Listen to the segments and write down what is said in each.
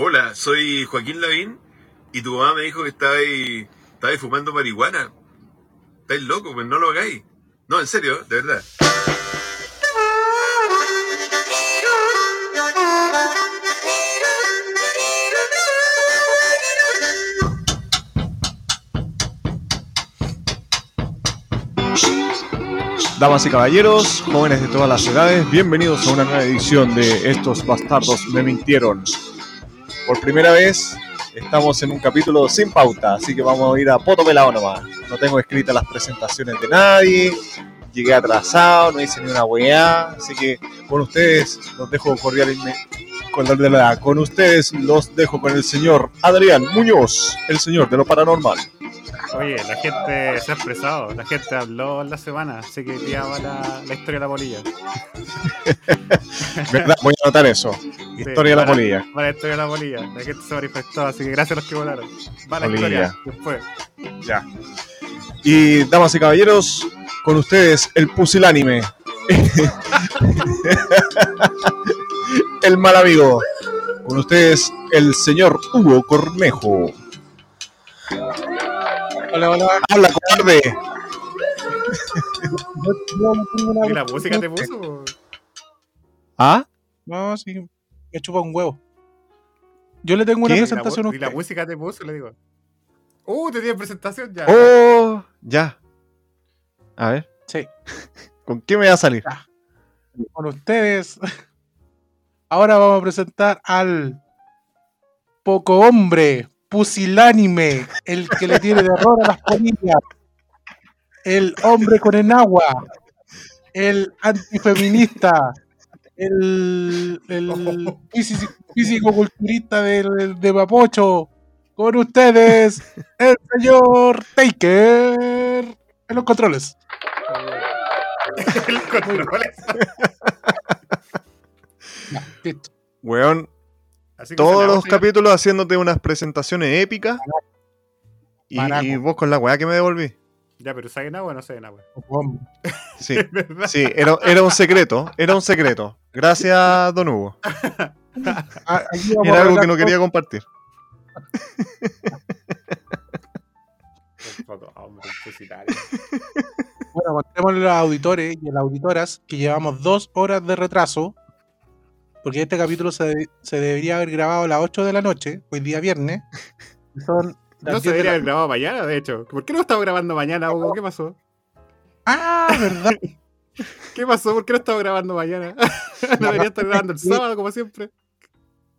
Hola, soy Joaquín Lavín y tu mamá me dijo que estabais, estabais fumando marihuana. Estáis locos, pues no lo hagáis. No, en serio, de verdad. Damas y caballeros, jóvenes de todas las edades, bienvenidos a una nueva edición de Estos bastardos me mintieron. Por primera vez estamos en un capítulo sin pauta, así que vamos a ir a poto pelado nomás. No tengo escritas las presentaciones de nadie, llegué atrasado, no hice ni una weá, así que con ustedes los dejo cordialmente. Con, la- con ustedes los dejo con el señor Adrián Muñoz, el señor de lo paranormal. Oye, la gente se ha expresado, la gente habló en la semana, así que va la, la historia de la polilla. ¿Verdad? Voy a anotar eso. Historia de la polilla. Va la historia de la polilla. La gente se manifestó, así que gracias a los que votaron. Va la historia después. Ya. Y damas y caballeros, con ustedes el pusilánime. el mal amigo. Con ustedes el señor Hugo Cornejo. Hola, hola. Habla cobarde. ¿Y la música te puso? ¿Ah? No, sí, me chupa un huevo. Yo le tengo una presentación a ¿Y la usted. música te puso? Le digo. Uh, te tiene presentación ya. Oh, ya. A ver, Sí, ¿con qué me va a salir? con ustedes. Ahora vamos a presentar al poco hombre, pusilánime, el que le tiene terror a las polillas, el hombre con enagua, el antifeminista, el, el físico, físico-culturista del- de Mapocho. Con ustedes, el señor Taker en los controles. El control. Ya, listo. Weón, todos los capítulos haciéndote unas presentaciones épicas. Y, vos con la weá que me devolví. Ya, pero ¿saben agua o no saben agua? Sí, sí, era, era un secreto. Era un secreto. Gracias, don Hugo. Ah, Era algo que no quería compartir. Bueno, contémosle a los auditores y a las auditoras que llevamos dos horas de retraso. Porque este capítulo se, de- se debería haber grabado a las 8 de la noche, hoy día viernes. Son No 10 se de debería la- haber grabado mañana, de hecho. ¿Por qué no estamos grabando mañana, Hugo? ¿Qué pasó? Ah, verdad. ¿Qué pasó? ¿Por qué no estamos grabando mañana? no debería estar grabando el sábado, como siempre.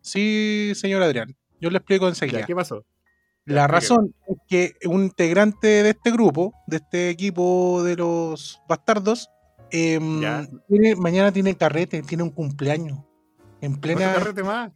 Sí, señor Adrián. Yo le explico enseguida. Ya, ¿Qué pasó? La razón es que un integrante de este grupo, de este equipo de los bastardos, em, tiene- mañana tiene carrete, tiene un cumpleaños. En ¿Otro plena. carrete más?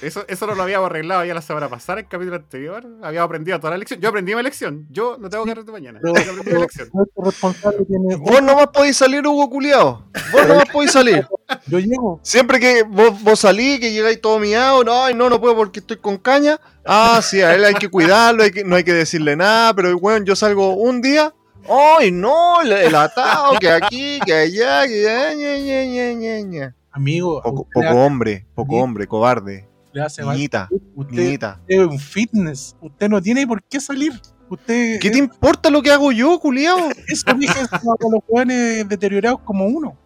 Eso, eso no lo habíamos arreglado ya la semana pasada, en el capítulo anterior. Habíamos aprendido toda la lección. Yo aprendí mi lección. Yo no tengo carrete mañana. Pero- Yo aprendí mi lección. Nuestro responsable tiene. Vos nomás podéis salir, Hugo Culeado. Vos nomás podéis salir. Yo llego. Siempre que vos, vos salís, que llegáis todo miado, no, ay, no, no puedo porque estoy con caña. Ah, sí, a él hay que cuidarlo, hay que, no hay que decirle nada, pero bueno, yo salgo un día. Ay, no, el, el atado, que aquí, que allá, que allá. Amigo, Poco, hombre, poco hombre, cobarde. Le hace mal. Niñita, Usted niñita. es un fitness. Usted no tiene por qué salir. Usted. ¿Qué te importa lo que hago yo, culiao? Eso dije con los jóvenes deteriorados como uno.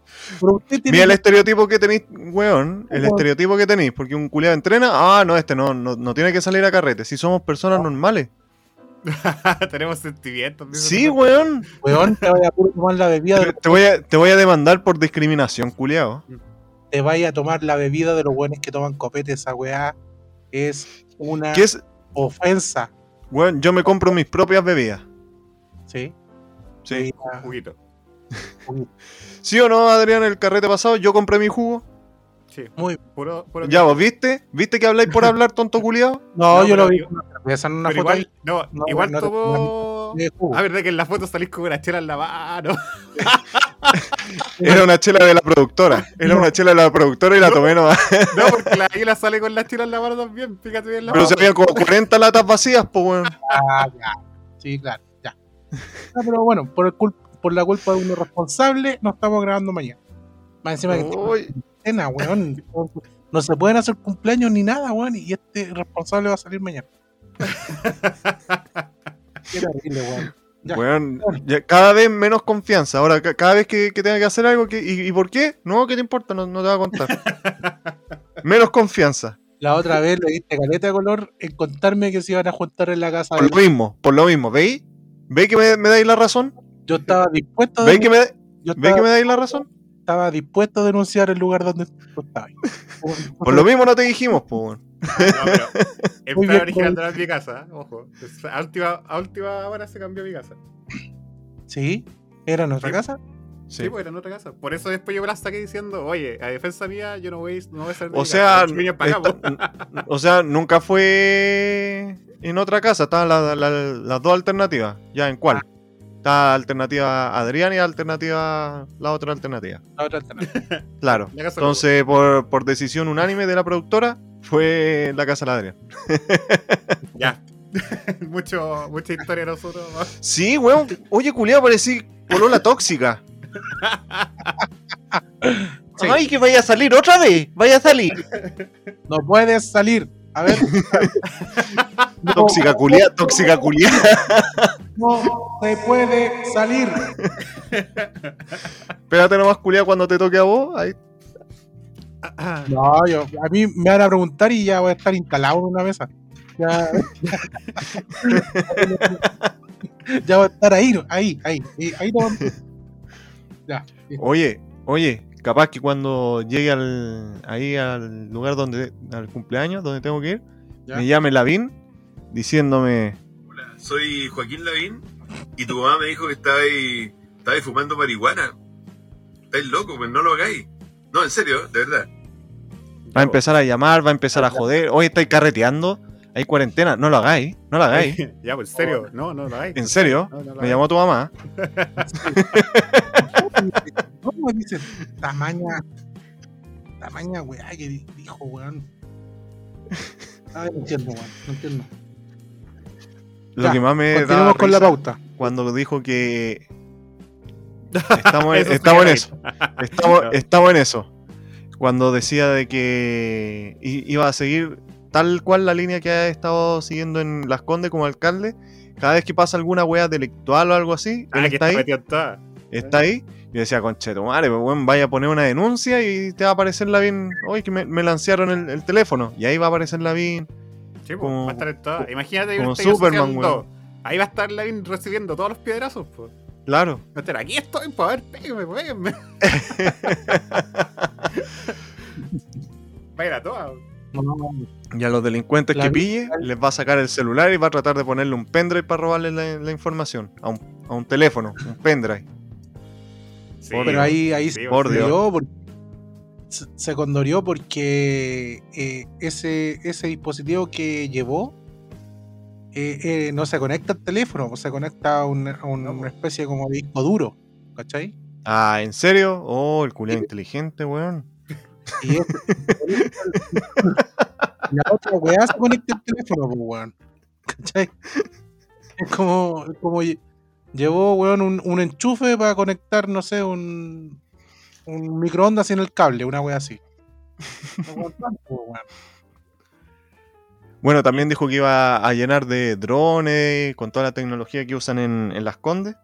Pero usted tiene. Mira el que- estereotipo que tenéis, weón. El Weón. estereotipo que tenéis. Porque un culiado entrena. Ah, no, este no, no, no tiene que salir a carrete. Si somos personas normales. Tenemos sentimientos. Sí, weón. Weón, te vaya a tomar la bebida de Te, te voy a, te voy a demandar por discriminación, culiao. Te vaya a tomar la bebida de los buenos que toman copete, esa weá es una ¿Qué es? ofensa. Weón, yo me compro mis propias bebidas. ¿Sí? Sí. Ah, Juguito. ¿Sí o no, Adrián, el carrete pasado? Yo compré mi jugo. Sí. Muy Puro, puro Ya, vos viste? ¿Viste que habláis por hablar, tonto culiao? No, No, yo lo vi yo- con una foto igual, no, No, igual no jugo. Ah, verdad que en la foto salís con una chela en la mano. Era una chela de la productora. Era una chela de la productora y la tomé nomás. No, porque la águila sale con la chela en la mano también. Fíjate bien la Pero se habían como 40 latas vacías, pues, weón. Ah, ya. Sí, claro, ya. Pero bueno, por, el cul- por la culpa de uno responsable, no estamos grabando mañana. Más encima que cena, weón. No se pueden hacer cumpleaños ni nada, weón, y este responsable va a salir mañana. Qué terrible, weón. Ya. Weón, ya cada vez menos confianza. Ahora, ca- cada vez que, que tenga que hacer algo, que, y, y por qué? No, ¿qué te importa? No, no te voy a contar. menos confianza. La otra vez le diste caleta de color en contarme que se iban a juntar en la casa. Por de- lo mismo, por lo mismo. ¿Veis? ¿Veis que me, me dais la razón? Yo estaba dispuesto a ¿Veis que, me, yo ¿veis que me dais la razón? Estaba dispuesto a denunciar el lugar donde tú estabas. Por lo mismo no te dijimos, pues. No, pero original no es mi casa, ojo. A última, a última hora se cambió mi casa. ¿Sí? ¿Era en nuestra Sí. casa? Sí, Sí. pues era en otra casa. Por eso después yo me la saqué diciendo, oye, a defensa mía yo no voy, no voy a salir de O sea, acá, esta- o sea, nunca fue en otra casa. Estaban la- la- las dos alternativas. ¿Ya en cuál? Está alternativa Adrián y alternativa la otra alternativa. La otra alternativa. Claro. Entonces, por, por decisión unánime de la productora, fue la casa de la Adrián. Ya. Mucho, mucha historia de nosotros. Sí, weón. Oye, culiado, parecí polola tóxica. Sí. Ay, que vaya a salir otra vez. Vaya a salir. No puedes salir. A ver. No, Tóxica culiada, tóxica culiada. No se puede salir. Espérate nomás, culiada, cuando te toque a vos. Ahí. No, yo, a mí me van a preguntar y ya voy a estar instalado en una mesa. Ya, ya voy a estar ahí, ahí, ahí. ahí, Ya. Oye, oye, capaz que cuando llegue al, ahí al lugar donde, al cumpleaños, donde tengo que ir, Ya. me llame Lavín diciéndome, Hola, soy Joaquín Lavín y tu mamá me dijo que estabais estabais fumando marihuana. Estáis locos, pues no lo hagáis. No, en serio, de verdad. va a empezar a llamar, va a empezar a joder, oye, estáis carreteando, hay cuarentena, no lo hagáis, no lo hagáis. ya, pues en serio. No, no lo hay. ¿En serio? No, no lo Me llamó tu mamá. ¿Cómo dicen? Tamaña. Tamaña, weá, que di- dijo, weón. Ay, no entiendo, weón. No entiendo. Lo Ya, que más me da con la pauta. cuando dijo que estamos, Eso sí estamos en eso. Estamos, No. estamos en eso. Cuando decía de que iba a seguir tal cual la línea que ha estado siguiendo en Las Condes como alcalde, cada vez que pasa alguna wea delictual o algo así, Ah, él que está está ahí, está ahí. Yo decía, concheto, madre, pues, weón, vaya a poner una denuncia y te va a aparecer la bien. Oye, que me, me lancearon el, el teléfono. Y ahí va a aparecer la bien. Sí, pues, Como- va a estar en toda. Imagínate como un estallido Superman, dos. Ahí va a estar Lavín recibiendo todos los piedrazos, pues. Claro. Va a estar, aquí estoy, pues a ver, pégueme, pégueme. Va a ir a todas. Y a los delincuentes La que pille, les va a sacar el celular y va a tratar de ponerle un pendrive para robarle la, la información. A un, a un teléfono, un pendrive. Sí, pero ahí, ahí sí, se por Dios. Se- se condorió porque eh, ese, ese dispositivo que llevó eh, eh, no se conecta al teléfono, se conecta a, un- a una especie como de disco duro, ¿cachai? Ah, ¿en serio? Oh, el culiao inteligente, weón. Y la otra weá se conecta al teléfono, weón. ¿Cachai? Es como, es como lle- llevó, weón, un, un enchufe para conectar, no sé, un, un microondas en el cable, una weá así. Bueno, también dijo que iba a llenar de drones con toda la tecnología que usan en, en las Condes.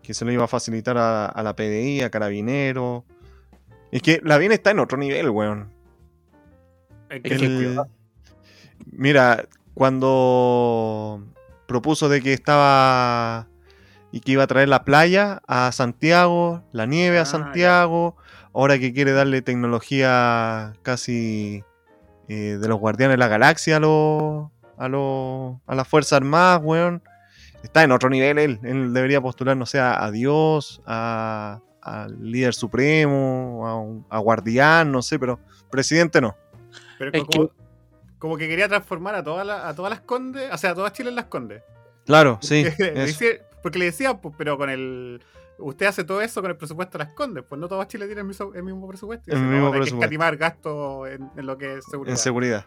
Que se lo iba a facilitar a, a la PDI, a Carabineros. Es que la bien está en otro nivel, weón. Que El-. Mira, cuando propuso de que estaba y que iba a traer la playa a Santiago, la nieve Ah, a Santiago, ahora que quiere darle tecnología casi eh, de los guardianes de la galaxia a los a los a las fuerzas armadas, weón. Está en otro nivel él, él debería postular, no sé, a, a Dios, a al líder supremo, a, un- a guardián, no sé, pero presidente no. Pero es como, como que quería transformar a todas las, a todas las condes, o sea, a todas Chile en las condes. Claro, sí. Eso. Porque le decía, pues, pero con el. Usted hace todo eso con el presupuesto de las condes, pues no todo Chile tiene el mismo, el mismo presupuesto. Y El mismo no, hay que presupuesto. escatimar gasto en, en lo que es seguridad. En seguridad.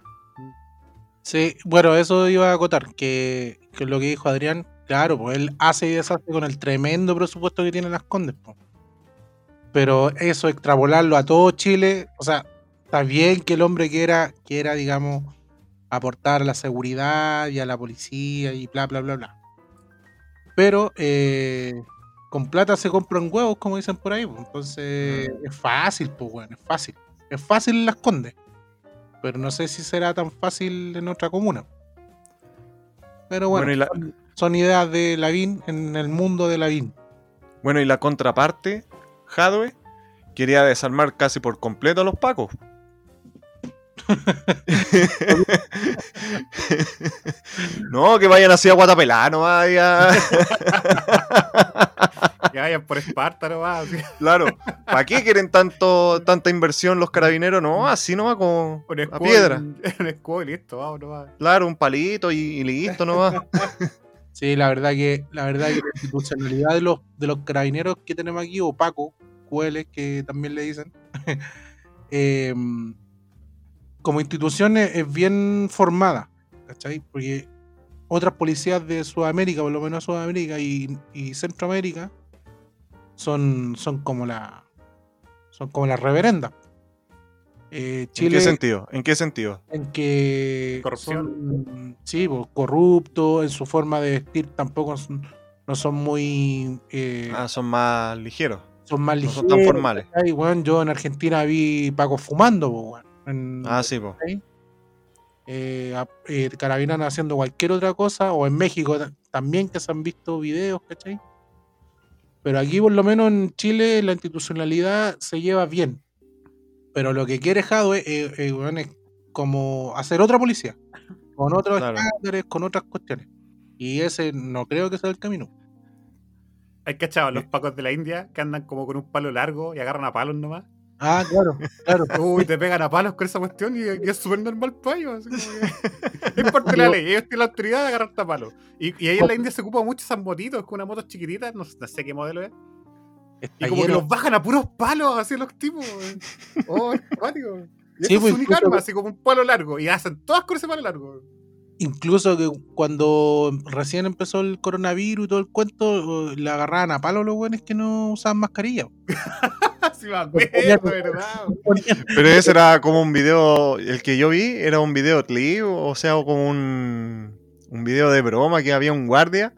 Sí, bueno, eso iba a acotar, que, que lo que dijo Adrián, claro, pues él hace y deshace con el tremendo presupuesto que tienen las Condes, pues. Pero eso, extrapolarlo a todo Chile, o sea, está bien que el hombre quiera, quiera, digamos, aportar a la seguridad y a la policía y bla, bla, bla, bla. Pero eh, con plata se compran huevos, como dicen por ahí. pues. Entonces es fácil, pues, bueno, es fácil. Es fácil en las condes. Pero no sé si será tan fácil en otra comuna. Pero bueno, la- son, ideas de Lavín en el mundo de Lavín. Bueno, y la contraparte, Jadwe, quería desarmar casi por completo a los pacos. no, que vayan así a Guatapelá, no vaya. Que vayan por Esparta nomás. así. claro, ¿para qué quieren tanto, tanta inversión los carabineros? No, así no va con Un a escudo, piedra. Un, un escudo y listo, vamos nomás. Claro, un palito y, y listo nomás. Sí, la verdad que la verdad que la institucionalidad de los, de los carabineros que tenemos aquí, o Paco, QL, que también le dicen, eh, como institución es, es bien formada, ¿cachai? Porque otras policías de Sudamérica, por lo menos Sudamérica y, y Centroamérica, son, son como la son como las reverendas. Eh, ¿En qué sentido? ¿En qué sentido? en que Corrupción. son, sí, pues, corruptos, en su forma de vestir tampoco son- no son muy eh, Ah, son más ligeros. son más no ligeros. son tan formales. ¿cachai? Weón, yo en Argentina vi Paco fumando, po, weón, en- Ah, sí, po. eh, eh, carabineros haciendo cualquier otra cosa, o en México ta- también que se han visto videos, ¿cachai? Pero aquí, por lo menos en Chile, la institucionalidad se lleva bien. Pero lo que quiere Jadwe eh, eh, es como hacer otra policía, con otros Claro. estándares, con otras cuestiones. Y ese no creo que sea el camino. Hay cachado los pacos de la India que andan como con un palo largo y agarran a palos nomás. Ah, claro, claro. Uy, te pegan a palos con esa cuestión y, y es súper normal para ellos. que- No importa la ley, ellos tienen la autoridad de agarrarte a palos. Y, y ahí en la India se ocupa mucho esas motitos con una moto chiquitita, no, sé qué modelo es. Está Y como que los bajan a puros palos así los tipos. Oh, es. Y Sí, eso pues, es un incluso- arma, así como un palo largo. Y hacen todas con ese palo largo. Incluso que cuando recién empezó el coronavirus y todo el cuento, le agarraban a palo los buenos que no usaban mascarilla. Así me acuerdo, ¿verdad? Pero ese era como un video, el que yo vi era un video clip, o sea, como un, un video de broma que había un guardia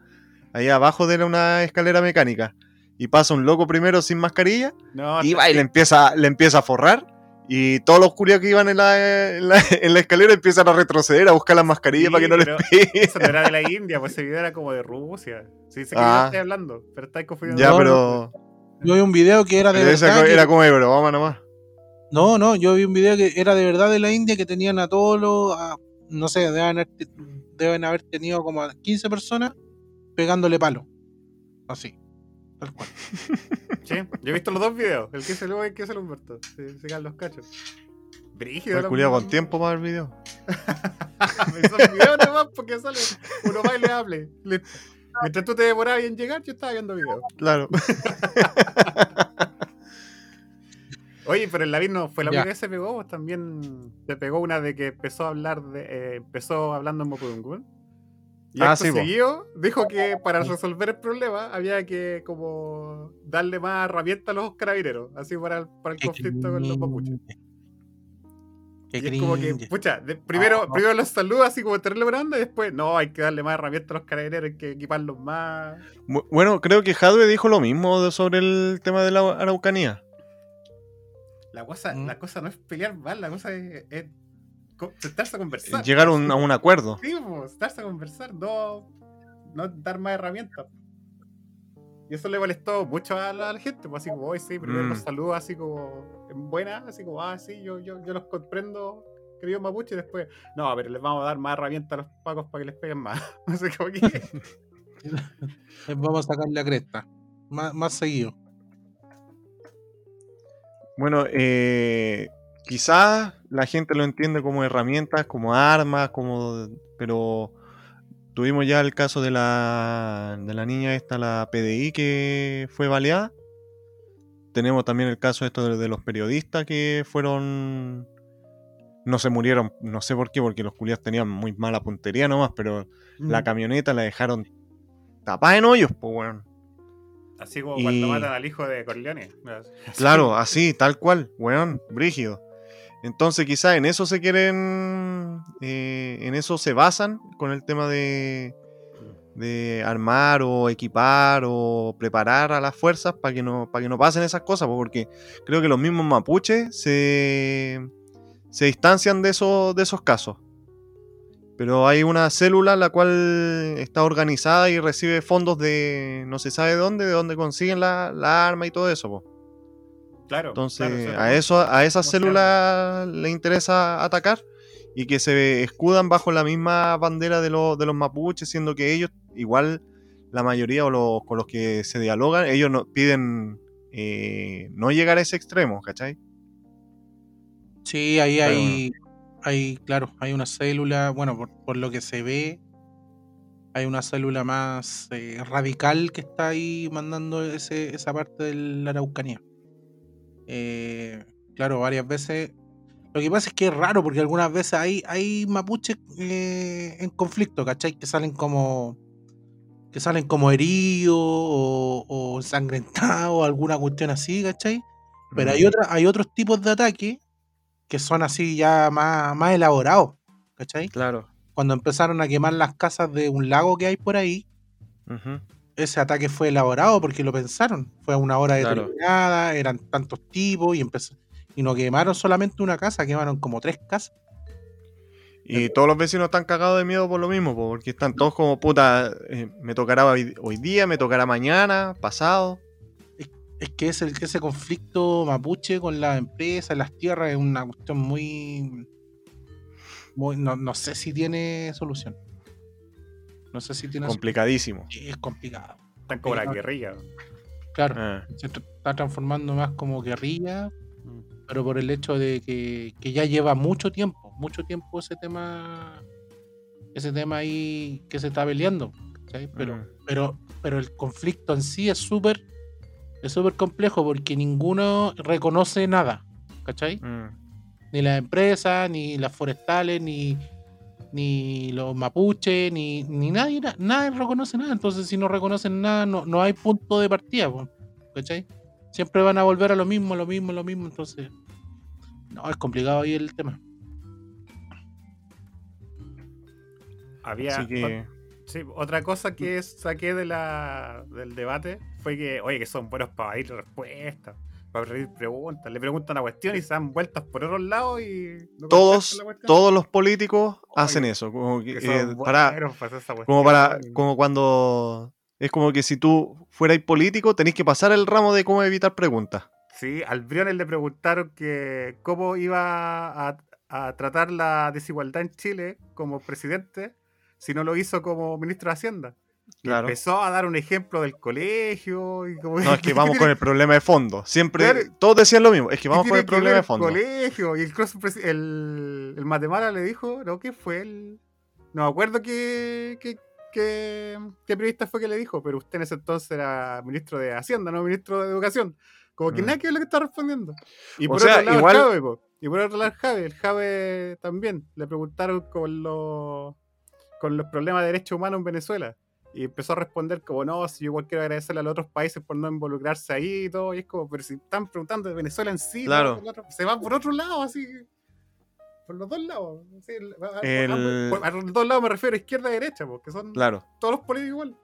ahí abajo de una escalera mecánica. Y pasa un loco primero sin mascarilla No, y va y le empieza, le empieza a forrar. Y todos los culiados que iban en la, en, la, en la escalera empiezan a retroceder a buscar las mascarillas Sí, para que no les pero pegue. Eso no era de la India, pues ese video era como de Rusia. Sí, sé que Ah. estoy hablando, pero estáis confundiendo. Ya, No, pero, Yo vi un video que era de pero verdad. que- era como de broma nomás. No, no, yo vi un video que era de verdad de la India que tenían a todos los. a- no sé, deben haber, deben haber tenido como a 15 personas pegándole palo. Así. Tal cual. Sí, yo he visto los dos videos, el que se lo y el que se lo Humberto. Se, se caen los cachos. Brígido. Culiado con tiempo para el video. Son videos nomás porque sale uno va y le hable. Le- Mientras tú te demorabas en llegar, yo estaba viendo videos. Claro. Oye, pero el Lavín no fue la única que se pegó, también se pegó una de que empezó a hablar de. eh, empezó hablando en Mopudungun. Y Ah, acto sí, po. seguido dijo que para resolver el problema había que como darle más herramientas a los carabineros, así para el, para el conflicto con los mapuches. Qué Y es como que, pucha, de- primero, Ah, primero los saluda así como tenerle buena onda y después, no, hay que darle más herramientas a los carabineros, hay que equiparlos más. Bu- Bueno, creo que Jadwe dijo lo mismo de- sobre el tema de la Araucanía. La cosa, Mm. la cosa no es pelear mal, la cosa es, sentarse a conversar. Llegar a un, a un acuerdo. Sí, pues, sentarse a conversar, no, no dar más herramientas. Y eso le molestó mucho a la, a la gente, pues así como, hoy sí, primero Mm. los saludo así como en buena, así como, ah, sí, yo, yo, yo los comprendo, queridos mapuche, y después, no, pero les vamos a dar más herramientas a los pacos para que les peguen más. No sé cómo que... Les Vamos a sacar la cresta. Más, más seguido. Bueno, eh, quizás la gente lo entiende como herramientas, como armas, como pero tuvimos ya el caso de la, de la niña esta, la PDI, que fue baleada. Tenemos también el caso esto de, de los periodistas que fueron... No se murieron, no sé por qué, porque los culiados tenían muy mala puntería nomás, pero Mm. la camioneta la dejaron tapada en hoyos, pues weón. Así como Y- cuando matan al hijo de Corleone. Claro, así, tal cual, weón, brígido. Entonces quizás en eso se quieren, eh, en eso se basan con el tema de, de armar o equipar o preparar a las fuerzas para que no, para que no pasen esas cosas, po, porque creo que los mismos mapuches se, se distancian de esos, de esos casos. Pero hay una célula la cual está organizada y recibe fondos de no se sabe dónde, de dónde consiguen la, la arma y todo eso. po. Claro. Entonces, claro, eso a eso, a esas ¿cómo se células le interesa atacar y que se escudan bajo la misma bandera de, los de los mapuches, siendo que ellos, igual la mayoría o los, con los que se dialogan, ellos no, piden eh, no llegar a ese extremo, ¿cachai? Sí, ahí Pero hay, hay, claro, hay una célula, bueno, por, por lo que se ve, hay una célula más eh, radical que está ahí mandando ese, esa parte de la Araucanía. Eh, claro, varias veces. Lo que pasa es que es raro porque algunas veces hay, hay mapuches eh, en conflicto, ¿cachai? Que salen como que salen como heridos o, o ensangrentados alguna cuestión así, ¿cachai? Pero hay, otra, hay otros tipos de ataques que son así ya más, más elaborados, ¿cachai? Claro. Cuando empezaron a quemar las casas de un lago que hay por ahí. Ese ataque fue elaborado porque lo pensaron. Fue a una hora Claro. determinada, eran tantos tipos y empezó. Y no quemaron solamente una casa, quemaron como tres casas. Y todos los vecinos están cagados de miedo por lo mismo, po, porque están todos como puta, eh, me tocará hoy, hoy día, me tocará mañana, pasado. Es que ese, ese conflicto mapuche con las empresas, las tierras, es una cuestión muy. muy no, no sé si tiene solución. No sé si tiene. Complicadísimo. Es complicado. Están como la guerrilla. Claro, Ah, se está transformando más como guerrilla, Mm. pero por el hecho de que, que ya lleva mucho tiempo, mucho tiempo ese tema, ese tema ahí que se está peleando, ¿cachai? Pero, Mm. pero, pero el conflicto en sí es súper, es súper complejo porque ninguno reconoce nada, ¿cachai? mm. Ni las empresas, ni las forestales, ni, ni los mapuches, ni, ni nadie, na- nadie reconoce nada. Entonces, si no reconocen nada, no, no hay punto de partida, ¿cachai? Siempre van a volver a lo mismo, lo mismo, lo mismo. Entonces, no, es complicado ahí el tema. Había. Que, Sí, otra cosa que saqué de la, del debate fue que, oye, que son buenos para ir respuestas, para pedir preguntas. Le preguntan una cuestión y se dan vueltas por otros lados y. no todos, la todos los políticos hacen eso. Como, que, eh, para, como para, cuestión. como cuando es como que si tú fueras político tenés que pasar el ramo de cómo evitar preguntas. Sí, al Briones le preguntaron que cómo iba a, a tratar la desigualdad en Chile como presidente si no lo hizo como ministro de Hacienda. Claro. Empezó a dar un ejemplo del colegio y como No, es que vamos con el problema de fondo. Siempre, Claro. todos decían lo mismo. Es que ¿Qué vamos con el que problema de fondo. colegio y el, cross el, el Matemala le dijo, ¿no? ¿Qué fue el...? No me acuerdo qué, qué, qué, qué periodista fue que le dijo, pero usted en ese entonces era ministro de Hacienda, no ministro de Educación. Como que Mm. nada que lo que está respondiendo. Y O por sea, otro lado igual- el Jave, po. Y por otro lado el Jave, el Jave también. Le preguntaron con los, con los problemas de derechos humanos en Venezuela. Y empezó a responder como, no, si yo igual quiero agradecerle a los otros países por no involucrarse ahí y todo. Y es como, pero si están preguntando de Venezuela en sí, Claro. se va por otro lado, así. Por los dos lados. a- los dos lados me refiero izquierda y derecha, porque son Claro. todos los políticos igual.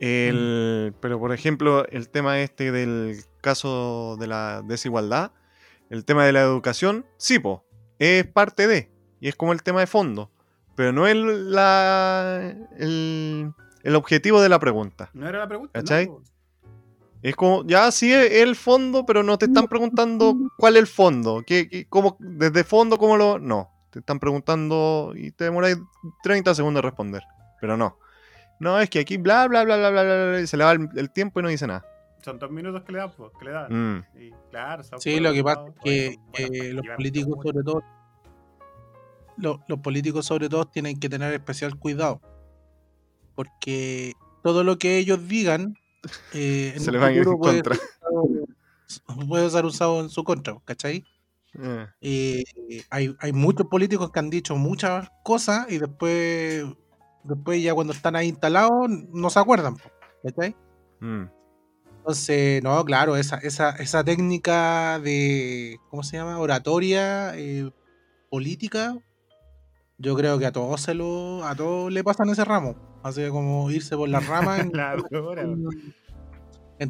El, pero por ejemplo, el tema este del caso de la desigualdad, el tema de la educación, sí, po, es parte de, y es como el tema de fondo, pero no es la, el, el objetivo de la pregunta. No era la pregunta. ¿Cachai? no. Es como, ya sí es el fondo, pero no te están preguntando cuál es el fondo, qué, qué- cómo, desde fondo, cómo lo... No, te están preguntando y te demoráis 30 segundos en responder, pero no. No, es que aquí bla, bla, bla, bla, bla, bla, bla, y se le va el, el tiempo y no dice nada. Son dos minutos que le dan, pues, que le dan. Mm, Y claro, Sí, lo que pasa es que buenas eh, los políticos, sobre todo, lo- los políticos, sobre todo, tienen que tener especial cuidado. Porque todo lo que ellos digan eh, en se un le va a ir en contra. usado- puede ser usado en su contra, ¿cachai? Eh, Eh, hay, hay muchos políticos que han dicho muchas cosas y después, después ya cuando están ahí instalados no se acuerdan, ¿cachai? mm, Entonces, no, claro, esa, esa, esa técnica de, ¿cómo se llama? Oratoria eh, política, yo creo que a todos se lo, a todos le pasan ese ramo. Así como irse por las ramas en, La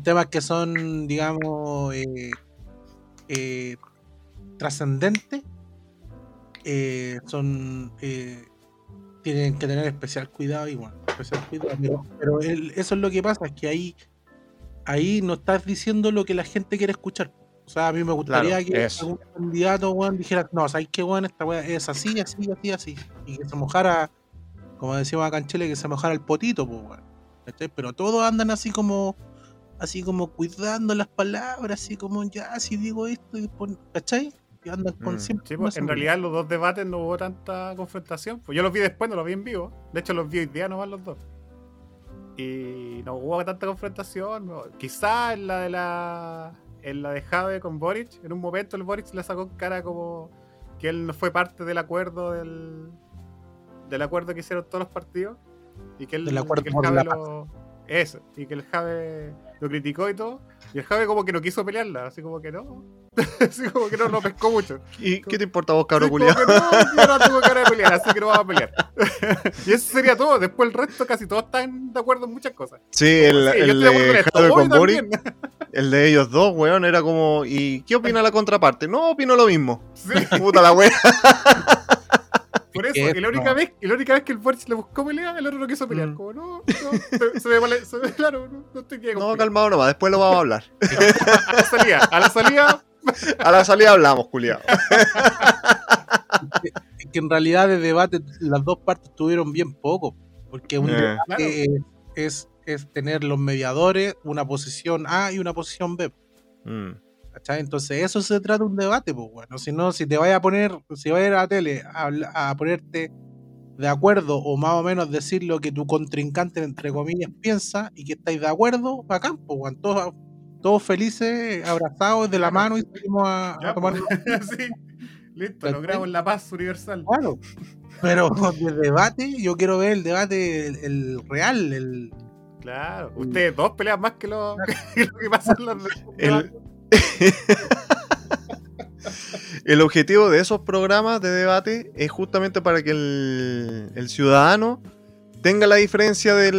temas que son, digamos, eh, eh, trascendentes, eh, son tienen que tener especial cuidado y bueno, especial cuidado. Pero, pero el- eso es lo que pasa, es que ahí, ahí no estás diciendo lo que la gente quiere escuchar. O sea, a mí me gustaría Claro, que eso. algún candidato weón, dijera, no, ¿sabes qué, weón? Esta weá es así, así, así, así. Y que se mojara, como decimos acá en Chile, que se mojara el potito, pues, weón. ¿Cachai? Pero todos andan así como así como cuidando las palabras, así como ya, si digo esto, y después, ¿cachai? Y andan con Mm. siempre. Sí, pues, en realidad los dos debates no hubo tanta confrontación. Pues yo los vi después, no los vi en vivo. De hecho, los vi hoy día nomás los dos. Y no hubo tanta confrontación. no. Quizá en la de la. En la de Jave con Boric, en un momento el Boric le sacó cara como que él no fue parte del acuerdo del. del acuerdo que hicieron todos los partidos. Y que él, Del acuerdo y que el Jave lo. Eso. Y que el Jave lo criticó y todo. Y el Jave como que no quiso pelearla, así como que no. así como que no lo pescó mucho. ¿Y qué te importa vos, cabrón que no, yo no tengo cara de pelear, así que no vamos a pelear. y eso sería todo. Después el resto casi todos están de acuerdo en muchas cosas. Sí, el, Sí, el de con también. el de ellos dos, weón, era como, ¿y qué opina la contraparte? No, opino lo mismo. Sí, Puta la wea. Por eso. Y la única, No. vez, y la única vez que el Boric le buscó pelea, el otro no quiso pelear. Mm. Como, no, no, se, se me vale, se me- claro, no, no estoy bien. No, calmado nomás, después lo vamos a hablar. A la salida, a la salida, A la salida hablamos, culiao. Es que en realidad de debate las dos partes tuvieron bien poco. Porque un Eh. debate Claro. es, es, es tener los mediadores, una posición A y una posición B. Mm. ¿Cachai? Entonces eso se trata de un debate, pues bueno. Si no, si te vayas a poner, si vas a ir a la tele a, ponerte de acuerdo o más o menos decir lo que tu contrincante, entre comillas, piensa y que estáis de acuerdo, bacán, pues bueno. Todos, todos felices, abrazados de la mano y salimos a, tomar. pues, sí. Listo, logramos la paz universal. Claro. Pero de debate, yo quiero ver el debate, el, el real, el. Claro, ustedes dos pelean más que lo que, lo que pasa en El- El objetivo de esos programas de debate es justamente para que el, ciudadano tenga la diferencia de,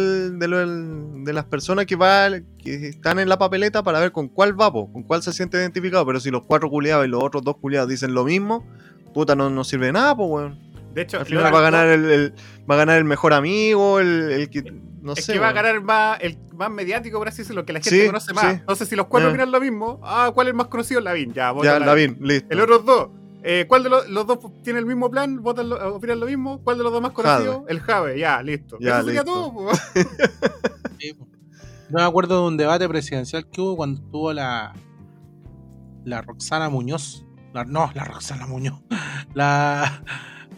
las personas que, va, que están en la papeleta para ver con cuál va, po, con cuál se siente identificado. Pero si los cuatro culiados y los otros dos culiados dicen lo mismo, puta, no, no sirve nada, pues, weón. De hecho, Al final va a ganar el, el- va a ganar el mejor amigo, el, el que. No es sé. que va a ganar el más, el más mediático, por así decirlo, que la gente Sí, conoce más. sí. Entonces, si los cuatro Ah. opinan lo mismo, ah, ¿cuál es el más conocido? Lavín, ya, vota Ya, Lavín. Listo. El otro dos, eh, ¿cuál de los, los dos tiene el mismo plan? ¿Votan lo- ¿Opinan lo mismo? ¿Cuál de los dos más conocido? El Jave, ya, listo. Ya, Eso sería listo. todo. Yo me acuerdo de un debate presidencial que hubo cuando estuvo la. La Roxana Muñoz. La- no, la Roxana Muñoz. La.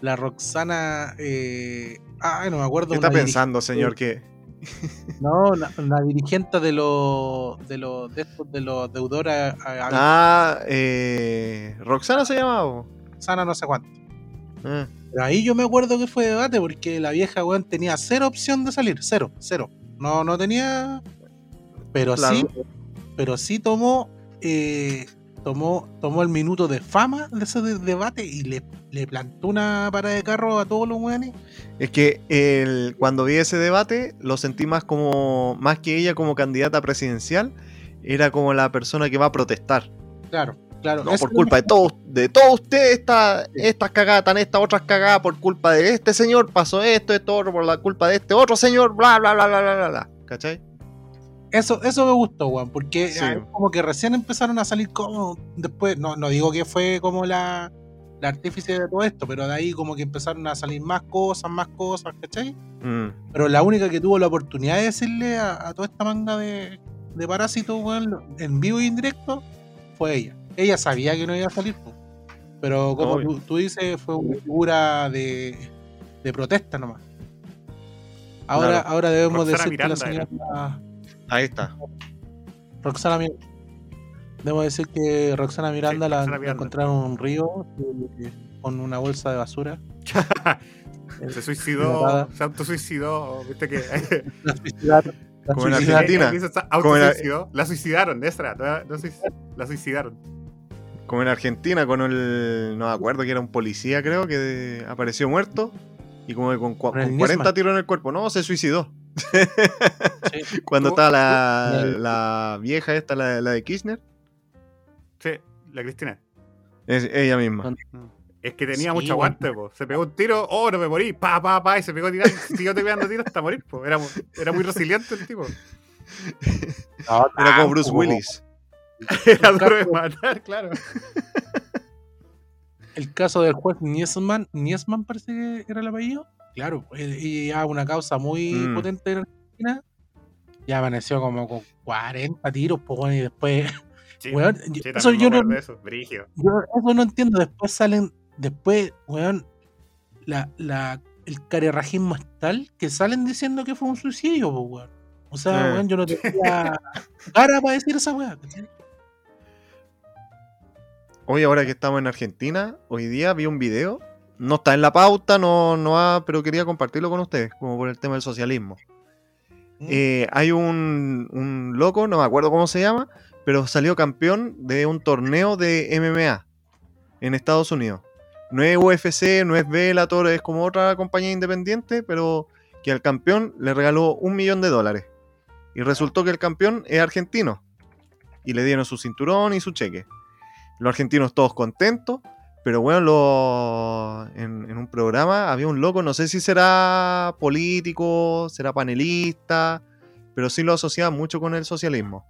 La Roxana. Eh, ay, no me acuerdo. ¿Qué está pensando, señor? Que No, la, la dirigente de los de los de estos de los deudores a- a- Ah, eh, Roxana se llamaba. po. sana no sé cuánto. Ah, Pero ahí yo me acuerdo que fue debate porque la vieja weón tenía cero opción de salir, cero, cero. No, no tenía. Pero Claro. sí, pero sí tomó, eh, tomó, tomó el minuto de fama de ese de- debate y le, le plantó una parada de carro a todos los weones. Es que el- cuando vi ese debate lo sentí más como más que ella como candidata presidencial, era como la persona que va a protestar. Claro, claro. No, por culpa de todos, de todos ustedes, esta- estas cagadas, tan estas otras cagadas, por culpa de este señor pasó esto, esto otro, por la culpa de este otro señor, bla bla bla bla bla bla, bla. ¿Cachai? Eso, eso me gustó, weón, porque Sí. ah, como que recién empezaron a salir como después, no, no digo que fue como la, la artífice de todo esto, pero de ahí como que empezaron a salir más cosas, más cosas, ¿cachai? Mm. Pero la única que tuvo la oportunidad de decirle a, a toda esta manga de, de parásitos, weón, en vivo e indirecto, fue ella. Ella sabía que no iba a salir, po. pero como tú, tú dices, fue una figura de, de protesta nomás. Ahora, Claro. ahora debemos Roxana decir que la señora Ahí está. Roxana Miranda. Debo decir que Roxana Miranda la, Roxana la Miranda. encontraron en un río eh, con una bolsa de basura. Se suicidó, Hidratada. se autosuicidó, viste que La suicidaron. La Como en suicida- Argentina. Como en la- autosuicidó. La suicidaron, no suic- La suicidaron. Como en Argentina con el. No me acuerdo que era un policía, creo, que apareció muerto. Y como que con, Con el con 40 Nisman. tiros en el cuerpo. No, se suicidó. Sí. Cuando estaba la, la vieja esta, la, la de Kirchner. Sí, la Cristina. Es ella misma. Es que tenía Sí, mucho aguante, po. Se pegó un tiro, oh, no me morí, pa, pa, pa, y se pegó tirando, siguió pegando tiros hasta morir, po. Era, era muy resiliente el tipo. No, Era como Bruce. Willis. Era duro de matar, claro. El caso del juez Niesman, Niesman parece que era el apellido. Claro, él- y ya una causa muy Mm. potente en Argentina. Ya amaneció como con 40 tiros, pues y después. Sí, Weón, sí, yo- eso yo no, eso, yo eso no entiendo. Después salen, después, weón, la, la, el carerrajismo es tal que salen diciendo que fue un suicidio, pues, weón. O sea, Eh. weón, yo no tenía cara para decir esa weá. Hoy, ahora que estamos en Argentina, hoy día vi un video. No está en la pauta, no, no ha- pero quería compartirlo con ustedes, como por el tema del socialismo. Eh, hay un, un loco, no me acuerdo cómo se llama, pero salió campeón de un torneo de MMA en Estados Unidos. No es UFC, no es Bellator, es como otra compañía independiente, pero que al campeón le regaló un millón de dólares. Y resultó que el campeón es argentino. Y le dieron su cinturón y su cheque. Los argentinos todos contentos, pero bueno, lo- en, en un programa había un loco, no sé si será político, será panelista, pero sí lo asociaba mucho con el socialismo.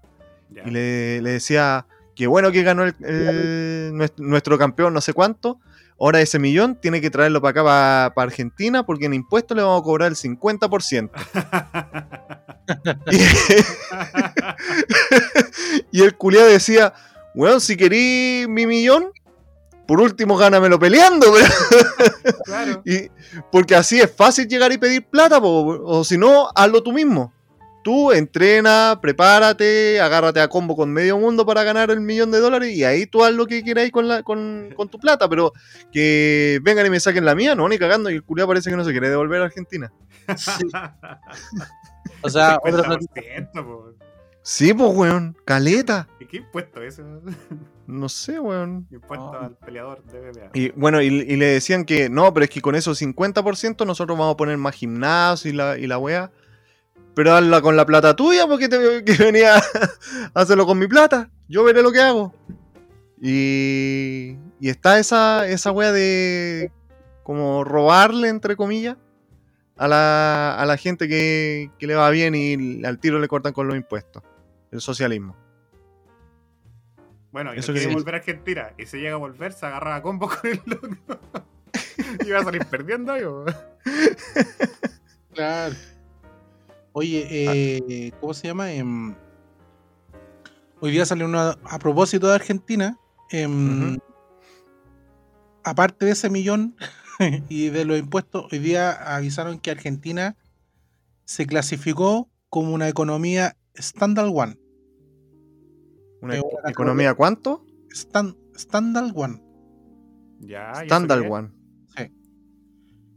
Y le, le decía que bueno que ganó el- el- nuestro, nuestro campeón no sé cuánto, ahora ese millón tiene que traerlo para acá, para Argentina, porque en impuestos le vamos a cobrar el 50%. Y, y el culiado decía, bueno, si querí mi millón, por último gánamelo peleando, pero- claro. y, porque así es fácil llegar y pedir plata, po, o si no, hazlo tú mismo. Tú entrena, prepárate, agárrate a combo con medio mundo para ganar el millón de dólares y ahí tú haz lo que queráis con, la, con, con tu plata, pero que vengan y me saquen la mía, no, ni cagando, y el culiado parece que no se quiere devolver a Argentina. O sea, otra 50%, po. Sí, pues, weón, caleta. ¿Y qué impuesto eso? No sé, weón. Impuesto Ah. al peleador de MMA. Y bueno, y, y le decían que no, pero es que con esos 50% nosotros vamos a poner más gimnasio y la, y la wea. Pero hazla con la plata tuya, porque te, que venía a hacerlo con mi plata. Yo veré lo que hago. Y, y está esa, esa wea de como robarle, entre comillas, a la, a la gente que, que le va bien y al tiro le cortan con los impuestos. El socialismo. Bueno, y Eso quiere volver a Argentina. Y se llega a volver, se agarra a combo con el loco. y va a salir perdiendo po. Claro. Oye, eh, ¿cómo se llama? Em, hoy día salió una. A propósito de Argentina. em. Aparte de ese millón y de los impuestos, hoy día avisaron que Argentina se clasificó como una economía Standard One. Una una economía, ¿cuánto? Stan- Standard One. Ya, ¿y eso Standard? One.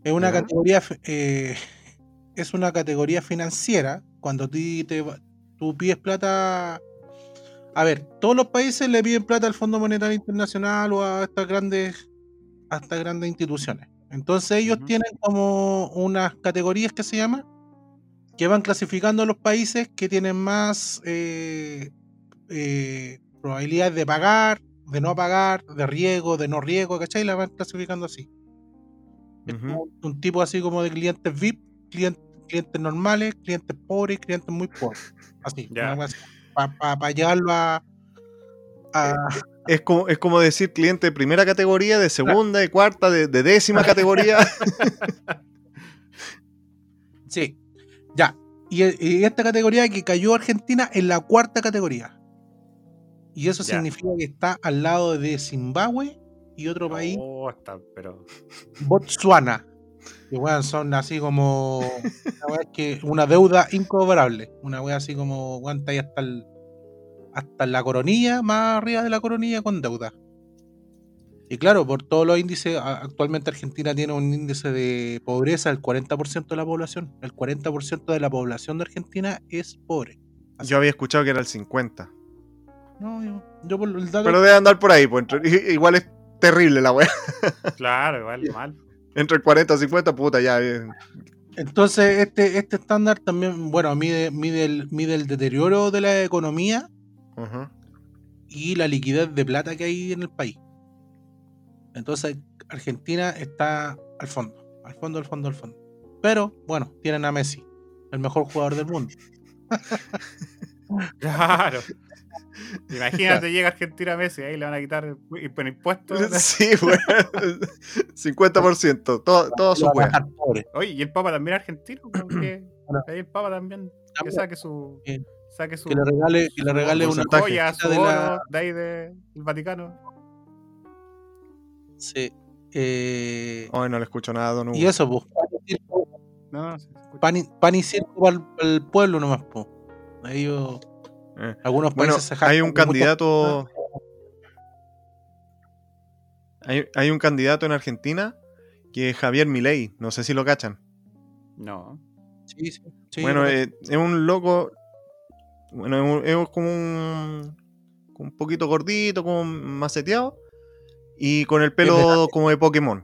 Es una Ya. categoría eh, es una categoría financiera cuando tú, te, tú pides plata a ver, todos los países le piden plata al Fondo Monetario Internacional o a estas grandes a estas grandes instituciones. Entonces ellos tienen como unas categorías que se llaman que van clasificando a los países que tienen más eh, eh, probabilidades de pagar, de no pagar, de riesgo, de no riesgo, ¿cachai? La van clasificando así. Un tipo así como de clientes VIP, clientes, clientes normales, clientes pobres, clientes muy pobres. Así, Ya. para llevarlo a, a- Es como, es como decir cliente de primera categoría, de segunda, de cuarta, de, de décima categoría. Sí, ya. Y, y esta categoría que cayó Argentina en la cuarta categoría. Y eso Ya. significa que está al lado de Zimbabue y otro país, Oh, está, pero. Botswana. Que weón, son así como una, que, una deuda incobrable. Una wea así como está ahí hasta el, hasta la coronilla, más arriba de la coronilla con deuda. Y claro, por todos los índices, actualmente Argentina tiene un índice de pobreza del 40% de la población. El 40% de la población de Argentina es pobre. Yo había escuchado que era el 50. No, yo, yo por el dato. Pero debe andar por ahí, pues. entre- igual es terrible la weá. Claro, igual, mal. Entre el 40 y 50, puta, ya. Entonces, este, este estándar también, bueno, mide, mide, el, mide el deterioro de la economía y la liquidez de plata que hay en el país. Entonces, Argentina está al fondo, al fondo, al fondo, al fondo. Pero, bueno, tienen a Messi, el mejor jugador del mundo. Claro. Imagínate, llega Argentina a Messi, ahí le van a quitar bueno, impuestos. Sí, weón. 50%. Todo, todo su pobre. Oye, y el Papa también es argentino, como que Bueno. ahí el Papa también que saque su saque su Que le regale, que le regale su una joya, su de oro la- de ahí de- del Vaticano. Sí. Eh, Hoy no le escucho nada, don Hugo. y eso, pues, pan y circo, No, no, sí, pan y, pan y circo para el, pueblo nomás, pues. Ellos, Eh. algunos Bueno, países se jactan hay un candidato. Hay, hay un candidato en Argentina que es Javier Milei. No sé si lo cachan. No. Sí, sí, sí, bueno, eh, es un loco. Bueno, es, un- es como un. Un poquito gordito, como maceteado. Y con el pelo como de Pokémon.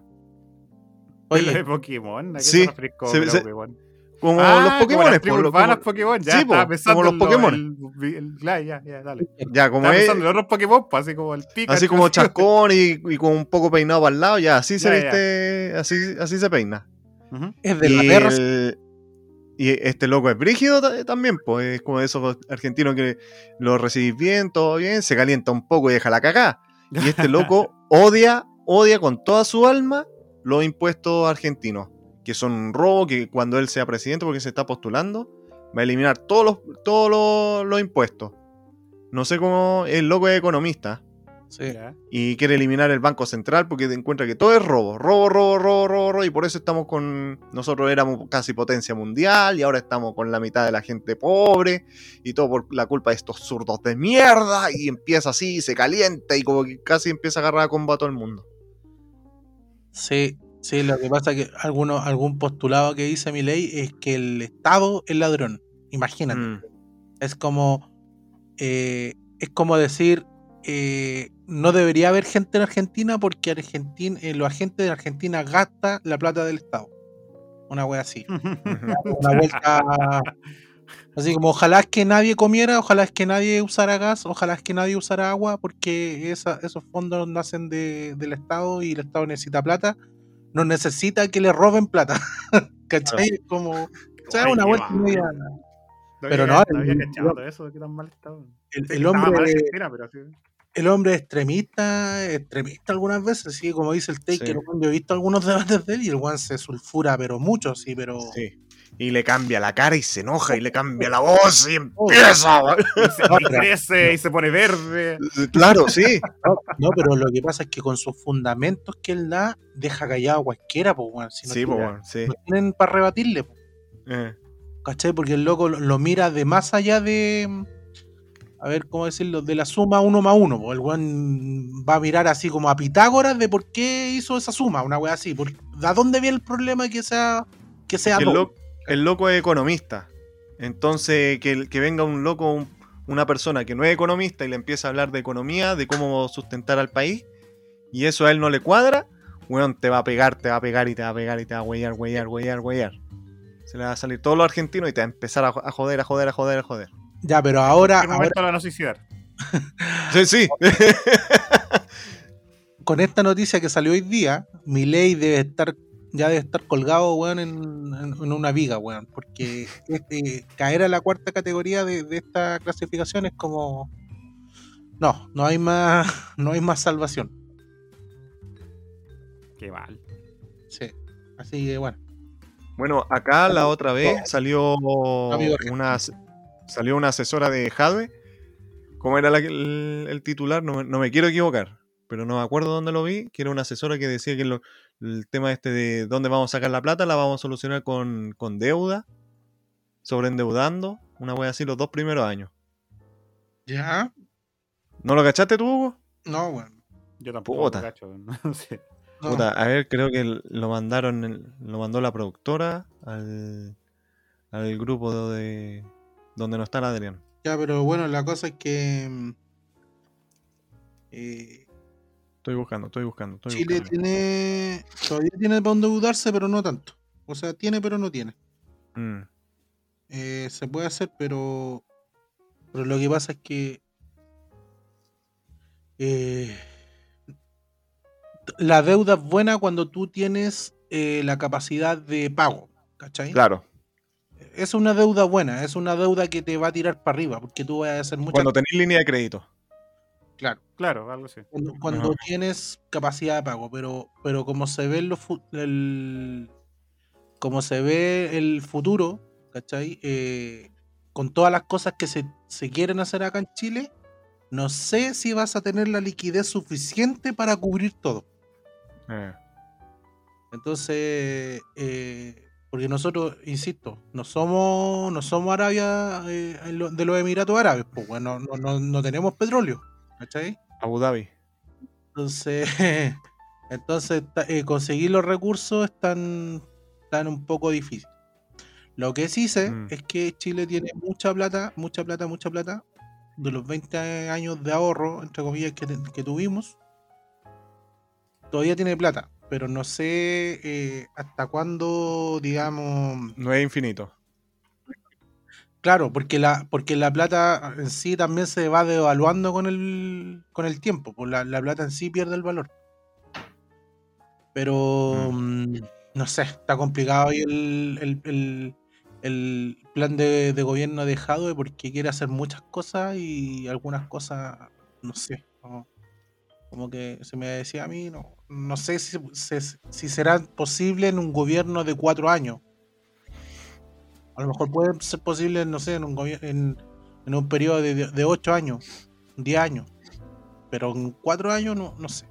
oye, de Pokémon, ¿a qué Sí, como se- se- Pokémon? Como Ah, los como Pokémon. ya, Sí, pensando como los Pokémon. el- el- ya, ya, ya, dale. Ya, como es. los otros Pokémon, pues, así como el Pikachu. Así como chascón y, y con un poco peinado para el lado, ya, así se viste, así, así se peina. Es de y, la perra. y este loco es brígido ta- también, pues es como de esos argentinos que lo recibís bien, todo bien, se calienta un poco y deja la cagá. Y este loco odia, odia con toda su alma los impuestos argentinos, que son un robo, que cuando él sea presidente, porque se está postulando, va a eliminar todos los, todos los, impuestos. No sé cómo, el loco es economista Sí. Y quiere eliminar el Banco Central porque encuentra que todo es robo, robo, robo, robo, robo, robo, y por eso estamos con, nosotros éramos casi potencia mundial y ahora estamos con la mitad de la gente pobre y todo por la culpa de estos zurdos de mierda y empieza así, se calienta y como que casi empieza a agarrar a combo a todo el mundo. Sí, sí, lo que pasa es que alguno, algún postulado que dice mi ley es que el Estado es ladrón. Imagínate. Mm, Es como. eh, es como decir. Eh, no debería haber gente en Argentina porque Argentina, eh, los agentes de Argentina gastan la plata del Estado. Una wea así. Una vuelta. Así como ojalá es que nadie comiera, ojalá es que nadie usara gas, ojalá es que nadie usara agua, porque esa- esos fondos nacen de- del Estado y el Estado necesita plata. No necesita que le roben plata. ¿Cachai? Como. O sea, Ay, una vuelta media- Pero no, el- hombre. El hombre es extremista, extremista algunas veces, sí, como dice el Taker, Sí. yo he visto algunos debates de él y el one se sulfura, pero mucho, sí, pero sí. Y le cambia la cara y se enoja y le cambia la voz y empieza. Y se No, y crece y se pone verde. claro, sí. no, no, pero lo que pasa es que con sus fundamentos que él da, deja callado a cualquiera, pues, weón, si no, Sí, tiene- po, weón, sí. no tienen para rebatirle, po, Eh, ¿cachai? Porque el loco lo, lo mira de más allá de, a ver, ¿cómo decirlo? De la suma uno más uno, el weón va a mirar así como a Pitágoras de por qué hizo esa suma, una wea así, por, ¿a dónde viene el problema que sea, que sea el, dos? lo- el loco es economista. Entonces, que, que venga un loco, un- una persona que no es economista y le empieza a hablar de economía, de cómo sustentar al país, y eso a él no le cuadra, weón, te va a pegar, te va a pegar y te va a pegar y te va a huellar, huellar, huellar, huellar. Se le va a salir todo lo argentino y te va a empezar a joder, a joder, a joder, a joder. Ya, pero ahora, ¿En qué ahora momento la suicidar? Sí, sí. con esta noticia que salió hoy día, mi ley debe estar, ya debe estar colgado, weón, en, una viga, weón. Porque este, caer a la cuarta categoría de, de esta clasificación es como. No, no hay más, no hay más salvación. Qué mal. Sí. Así que bueno. Bueno, acá la otra vez salió Amigo una, salió una asesora de Jadwe. ¿Cómo era la el, el titular? No, me- no me quiero equivocar, pero no me acuerdo dónde lo vi, que era una asesora que decía que lo- el tema este de dónde vamos a sacar la plata la vamos a solucionar con, con deuda, sobreendeudando, una wea así los dos primeros años. Ya. ¿No lo cachaste tú, Hugo? No, bueno. Yo tampoco Puta. lo cacho, no sé. No, Puta, a ver, creo que lo mandaron, lo mandó la productora al, al grupo de donde no está el Adrián. Ya, pero bueno, la cosa es que mm, eh, Estoy buscando, estoy buscando. Estoy Chile buscando. tiene. Todavía tiene para dónde dudarse, pero no tanto. O sea, tiene, pero no tiene. Mm, Eh, se puede hacer, pero. Pero lo que pasa es que. eh, la deuda es buena cuando tú tienes eh, la capacidad de pago. ¿Cachai? Claro, Es una deuda buena, es una deuda que te va a tirar para arriba, porque tú vas a hacer muchas cuando tenéis línea de crédito. Claro. Claro, algo así. Cuando, tienes capacidad de pago, pero, pero como se ve en los fu- el, como se ve el futuro, ¿cachai? Eh, con todas las cosas que se, se quieren hacer acá en Chile, no sé si vas a tener la liquidez suficiente para cubrir todo. Eh, Entonces, eh, porque nosotros, insisto, no somos, no somos Arabia eh, de los Emiratos Árabes, pues bueno, no, no, no tenemos petróleo, ¿cachai? Abu Dhabi. Entonces, entonces eh, conseguir los recursos es tan, tan un poco difícil. Lo que sí sé Mm. es que Chile tiene mucha plata, mucha plata, mucha plata. De los 20 años de ahorro, entre comillas, que tuvimos, todavía tiene plata. Pero no sé eh, hasta cuándo, digamos, No es infinito. Claro, porque la, porque la plata en sí también se va devaluando con el, con el tiempo. Pues la, la plata en sí pierde el valor. Pero mm, no sé, está complicado ahí el, el- el- el plan de, de gobierno de Jadwe porque quiere hacer muchas cosas y algunas cosas, no sé. no- como que se me decía a mí, no, no sé si, si- si será posible en un gobierno de cuatro años. A lo mejor puede ser posible, no sé, en un, en, en un periodo de, de, de 8 años, 10 años. Pero en 4 años no, no sé.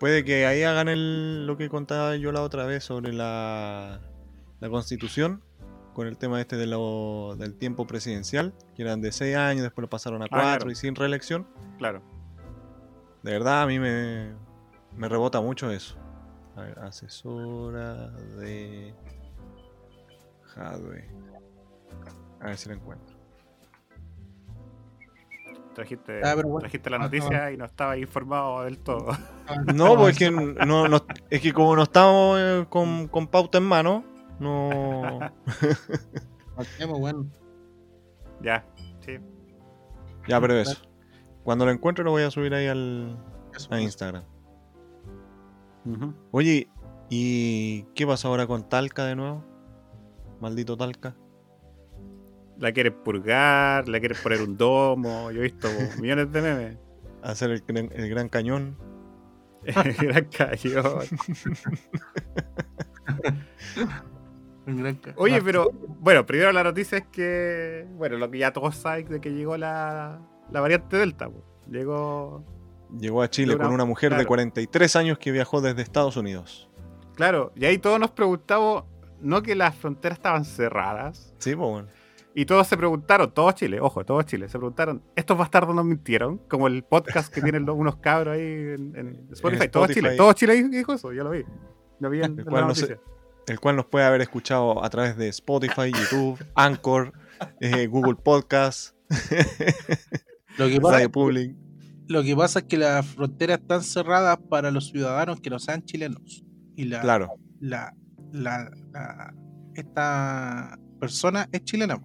Puede que ahí hagan el, lo que contaba yo la otra vez sobre la, la constitución, con el tema este de lo, del tiempo presidencial, que eran de 6 años, después lo pasaron a 4 claro. y sin reelección. Claro. De verdad, a mí me, me rebota mucho eso. A ver, asesora de Hadwe. A ver si lo encuentro. Trajiste, Ah, bueno. trajiste la Ah, noticia y no estaba informado del todo. No, pues es que, no, no- es que como no estamos eh, con, con pauta en mano, no. Hacemos, bueno. ya, sí. Ya, pero eso. Cuando lo encuentre lo voy a subir ahí al, eso, a. Instagram. Oye, ¿y qué pasa ahora con Talca de nuevo? Maldito Talca. La quieres purgar, la quieres poner un domo. Yo he visto millones de memes. Hacer el, gran- el gran cañón. Gran cañón. Un gran ca- Oye, Ah, pero bueno, primero la noticia es que, bueno, lo que ya todos saben de que llegó la, la variante Delta. po. Llegó, Llegó a Chile De una- con una mujer de claro. 43 años que viajó desde Estados Unidos. claro, y ahí todos nos preguntamos, no que las fronteras estaban cerradas, Sí, pues bueno. y todos se preguntaron, todo Chile, ojo, todo Chile, se preguntaron, ¿estos bastardos nos mintieron? Como el podcast que tienen los- unos cabros ahí en, en Spotify, todo Spotify. Chile, todo Chile dijo eso, ya lo vi. Lo vi en, El cual la no. El cual nos puede haber escuchado a través de Spotify, YouTube, Anchor, eh, Google Podcast, Lo que, pasa, Radio Public. lo que pasa es que las fronteras están cerradas para los ciudadanos que no sean chilenos. Y la, Claro. la, la, la- esta persona es chilena.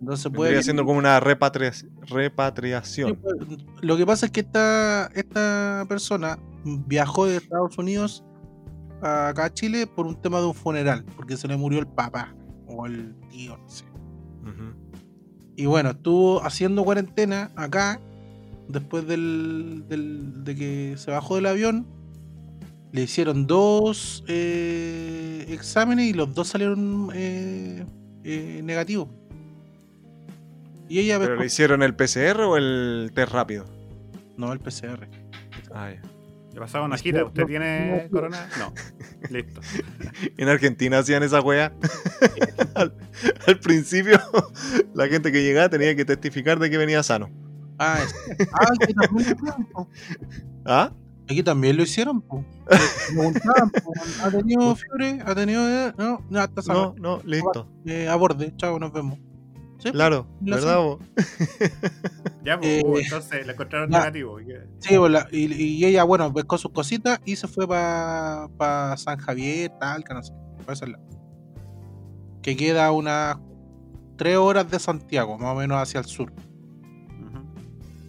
Entonces puede Vendría siendo como una repatria- repatriación. pues, Lo que pasa es que esta, esta persona viajó de Estados Unidos a acá a Chile por un tema de un funeral, porque se le murió el papá o el tío, no sé. Ujú. Y bueno, estuvo haciendo cuarentena acá, después del, del- de que se bajó del avión. Le hicieron dos eh, exámenes y los dos salieron eh, eh, negativos. Y ella ¿Pero le hicieron el PCR o el test rápido? No, el PCR. Ah, ya. Le pasaba una No, gira, ¿usted no, tiene no. corona? No. Listo. En Argentina hacían esa wea. al, al principio, la gente que llegaba tenía que testificar de que venía sano. Ah, es- ah, aquí también lo hicieron, po. ¿Ah? Aquí también lo hicieron, po. Po, ¿ha tenido fiebre? ¿Ha tenido.? eh? No, no, está No, sano. no, listo. Eh, a borde, chao, nos vemos. Sí, Claro, la ¿verdad? vos? Ya, pues, Eh, uh, entonces le encontraron negativo. y que- Sí, pues, la- y, y ella, bueno, pescó sus cositas y se fue para San Javier, Talca, no sé, para ese lado. Que queda unas tres horas de Santiago, más o menos hacia el sur.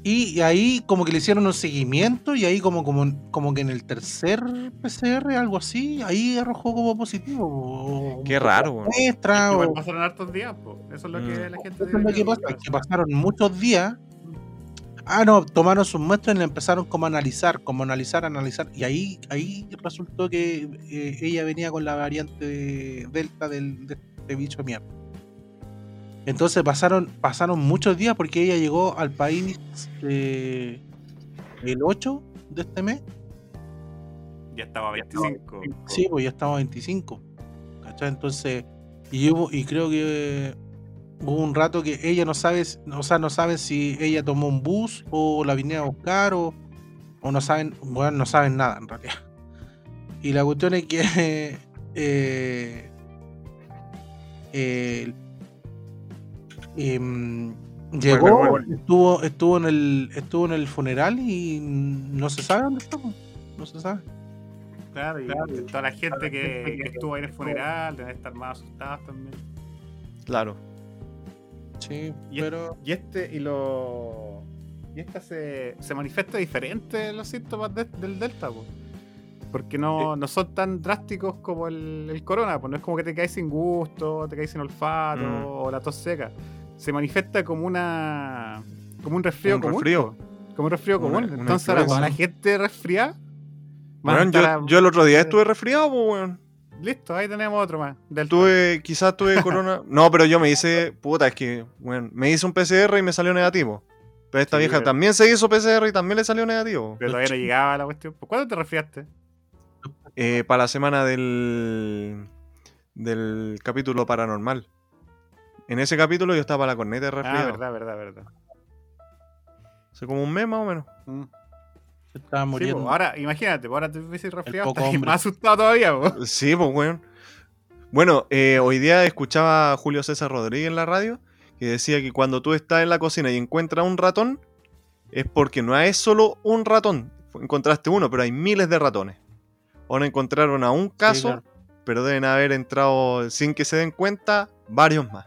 Y, ahí como que le hicieron un seguimiento y ahí como, como, como que en el tercer PCR, algo así, ahí arrojó como positivo. Qué raro, Igual o- pasaron hartos días, pues. Eso es lo que Mm. la gente Eso es lo que que pasa, que pasaron muchos días. Ah, no, tomaron sus muestras y le empezaron como a analizar, como analizar, analizar. Y ahí, ahí resultó que eh, ella venía con la variante de Delta del, de este bicho mierda. Entonces pasaron, pasaron muchos días porque ella llegó al país eh, el 8 de este mes. Ya estaba a 25. Sí, pues ya estamos a 25. ¿Cachai? Entonces, y, hubo- y creo que hubo un rato que ella no sabe, o sea, no saben si ella tomó un bus o la vinieron a buscar o, o no saben, bueno, no saben nada en realidad. Y la cuestión es que eh, eh, em, llegó, bueno, bueno. estuvo, estuvo en el, estuvo en el funeral y no se sabe dónde está, no se sabe. Claro, y Claro. toda la gente que, que estuvo ahí en el funeral deben estar más asustados también. Claro. Sí, Y pero Y este, y lo. Y esta se, se manifiesta diferente en los síntomas de- del Delta, po. Porque no, no son tan drásticos como el, el corona, pues no es como que te caes sin gusto, te caes sin olfato Mm. o la tos seca. Se manifiesta como una. como un resfrío Un común. resfrío. Como un resfrío Una- común. una Entonces ahora toda la gente resfriada. estar yo, yo el otro día estuve resfriado, pues, weón. Listo, ahí tenemos otro más. Delta. Tuve, quizás tuve corona. No, pero yo me hice, puta, es que, bueno, me hice un PCR y me salió negativo. Pero esta Sí, vieja pero- también se hizo PCR y también le salió negativo. Pero todavía no llegaba la cuestión. ¿Por ¿Cuándo te resfriaste? Eh, para la semana del, del capítulo paranormal. En ese capítulo yo estaba para la corneta de Ah, resfriado. verdad, verdad, verdad. Hace como un mes más o menos. Mm. se estaba Sí, muriendo. po, ahora, imagínate, ahora te hubiese resfriado, poco estás más asustado todavía, po. Sí, pues, weón. Bueno, eh, hoy día escuchaba a Julio César Rodríguez en la radio que decía que cuando tú estás en la cocina y encuentras un ratón, es porque no es solo un ratón. Encontraste uno, pero hay miles de ratones. Ahora encontraron a un caso, claro. pero deben haber entrado sin que se den cuenta varios más.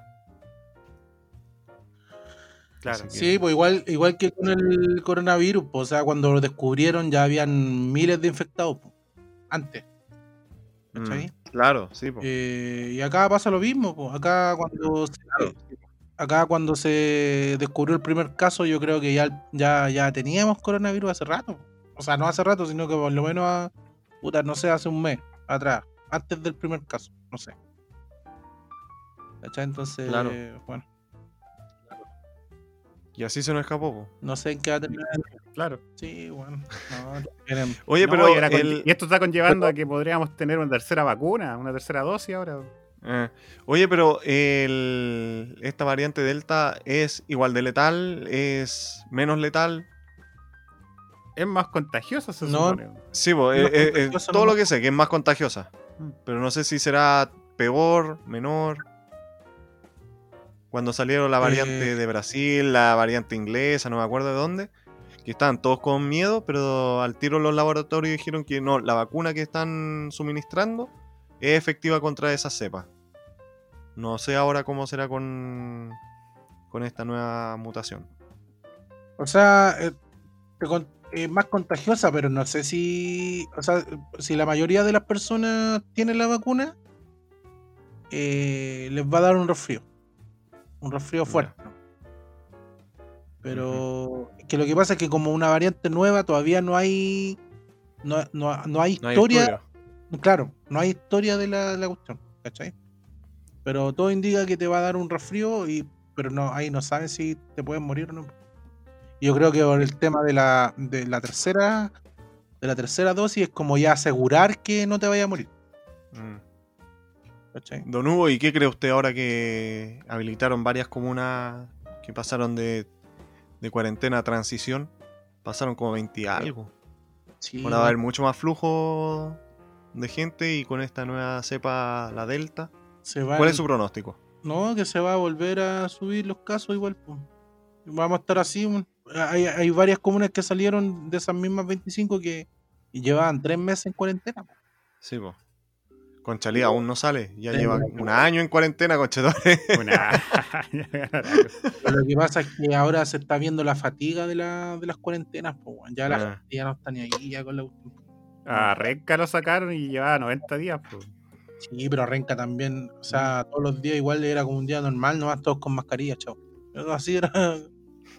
Claro. Así que- Sí, pues igual, igual que con el coronavirus, pues, o sea, cuando lo descubrieron ya habían miles de infectados pues, antes. ¿Cachai? Mm, claro, sí. po. Eh, y acá pasa lo mismo, pues, acá cuando se, acá cuando se descubrió el primer caso, yo creo que ya, ya, ya teníamos coronavirus hace rato. O sea, no hace rato, sino que por lo menos, a- puta, no sé, hace un mes atrás, antes del primer caso, no sé. ¿Cachai? Entonces, Claro. bueno, Y así se nos escapó. po. no sé en qué va a terminar. Claro. Sí, bueno, no, Oye, No, pero y, el- y esto está conllevando a que podríamos tener una tercera vacuna, una tercera dosis ahora. Eh, oye, pero el- esta variante Delta es igual de letal, es menos letal. Es más contagiosa, se No. supone. Sí, po, No, eh, eh, eh, todo no. lo que sé, que es más contagiosa. Mm. Pero no sé si será peor, menor. Cuando salieron la variante Eh. de Brasil, la variante inglesa, no me acuerdo de dónde, que estaban todos con miedo, pero al tiro los laboratorios dijeron que no, la vacuna que están suministrando es efectiva contra esa cepa. No sé ahora cómo será con, con esta nueva mutación. O sea, eh, es más contagiosa, pero no sé si. O sea, si la mayoría de las personas tienen la vacuna, eh, les va a dar un resfrío. Un resfrío fuerte. Pero que lo que pasa es que como una variante nueva todavía no hay. No, no- no hay No hay historia. Claro, no hay historia de la, de la cuestión, ¿cachai? Pero todo indica que te va a dar un resfrío, y, pero no, ahí no sabes si te puedes morir o no. Yo creo que por el tema de la, de la tercera de la tercera dosis es como ya asegurar que no te vaya a morir. Mm. ¿Cachai? Don Hugo, ¿y qué cree usted ahora que habilitaron varias comunas que pasaron de de cuarentena transición. Pasaron como 20 y algo. Sí, Ahora va a haber mucho más flujo de gente y con esta nueva cepa, la Delta. se va ¿Cuál es su pronóstico? No, que se va a volver a subir los casos igual. po. Vamos a estar así. Hay, hay varias comunas que salieron de esas mismas 25 que llevaban tres meses en cuarentena. Sí, pues. Conchalí aún no sale. Ya Sí, lleva no. un año en cuarentena, conchetores. Una... Pero lo que pasa es que ahora se está viendo la fatiga de, la, de las cuarentenas. weón. ya la Ah. gente ya no está ni ahí ya con la. A Renca lo sacaron y llevaba 90 días. pues. Sí, pero Renca también, o sea, todos los días igual era como un día normal, nomás todos con mascarilla, chao. Pero Así era.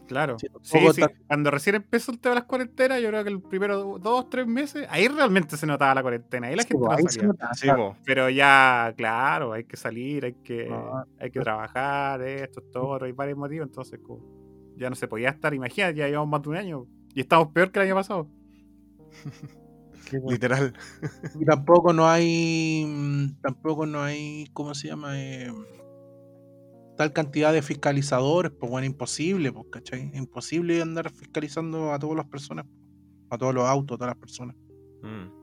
Claro. Sí, Cuando recién empezó el tema de las cuarentenas, yo creo que el primero dos, tres meses, ahí realmente se notaba la cuarentena. Ahí la Sí, gente po, no ahí se salía. nota, Sí, claro. po. Pero ya, claro, hay que salir, hay que, No, hay que trabajar, esto, esto, otro, hay varios motivos, entonces como, ya no se podía estar, imagínate, ya llevamos más de un año y estamos peor que el año pasado. Literal. Y tampoco no hay, mm, tampoco no hay, ¿cómo se llama? Eh, tal cantidad de fiscalizadores, pues bueno, imposible, pues, ¿cachai? Imposible andar fiscalizando a todas las personas, a todos los autos, a todas las personas. Mm.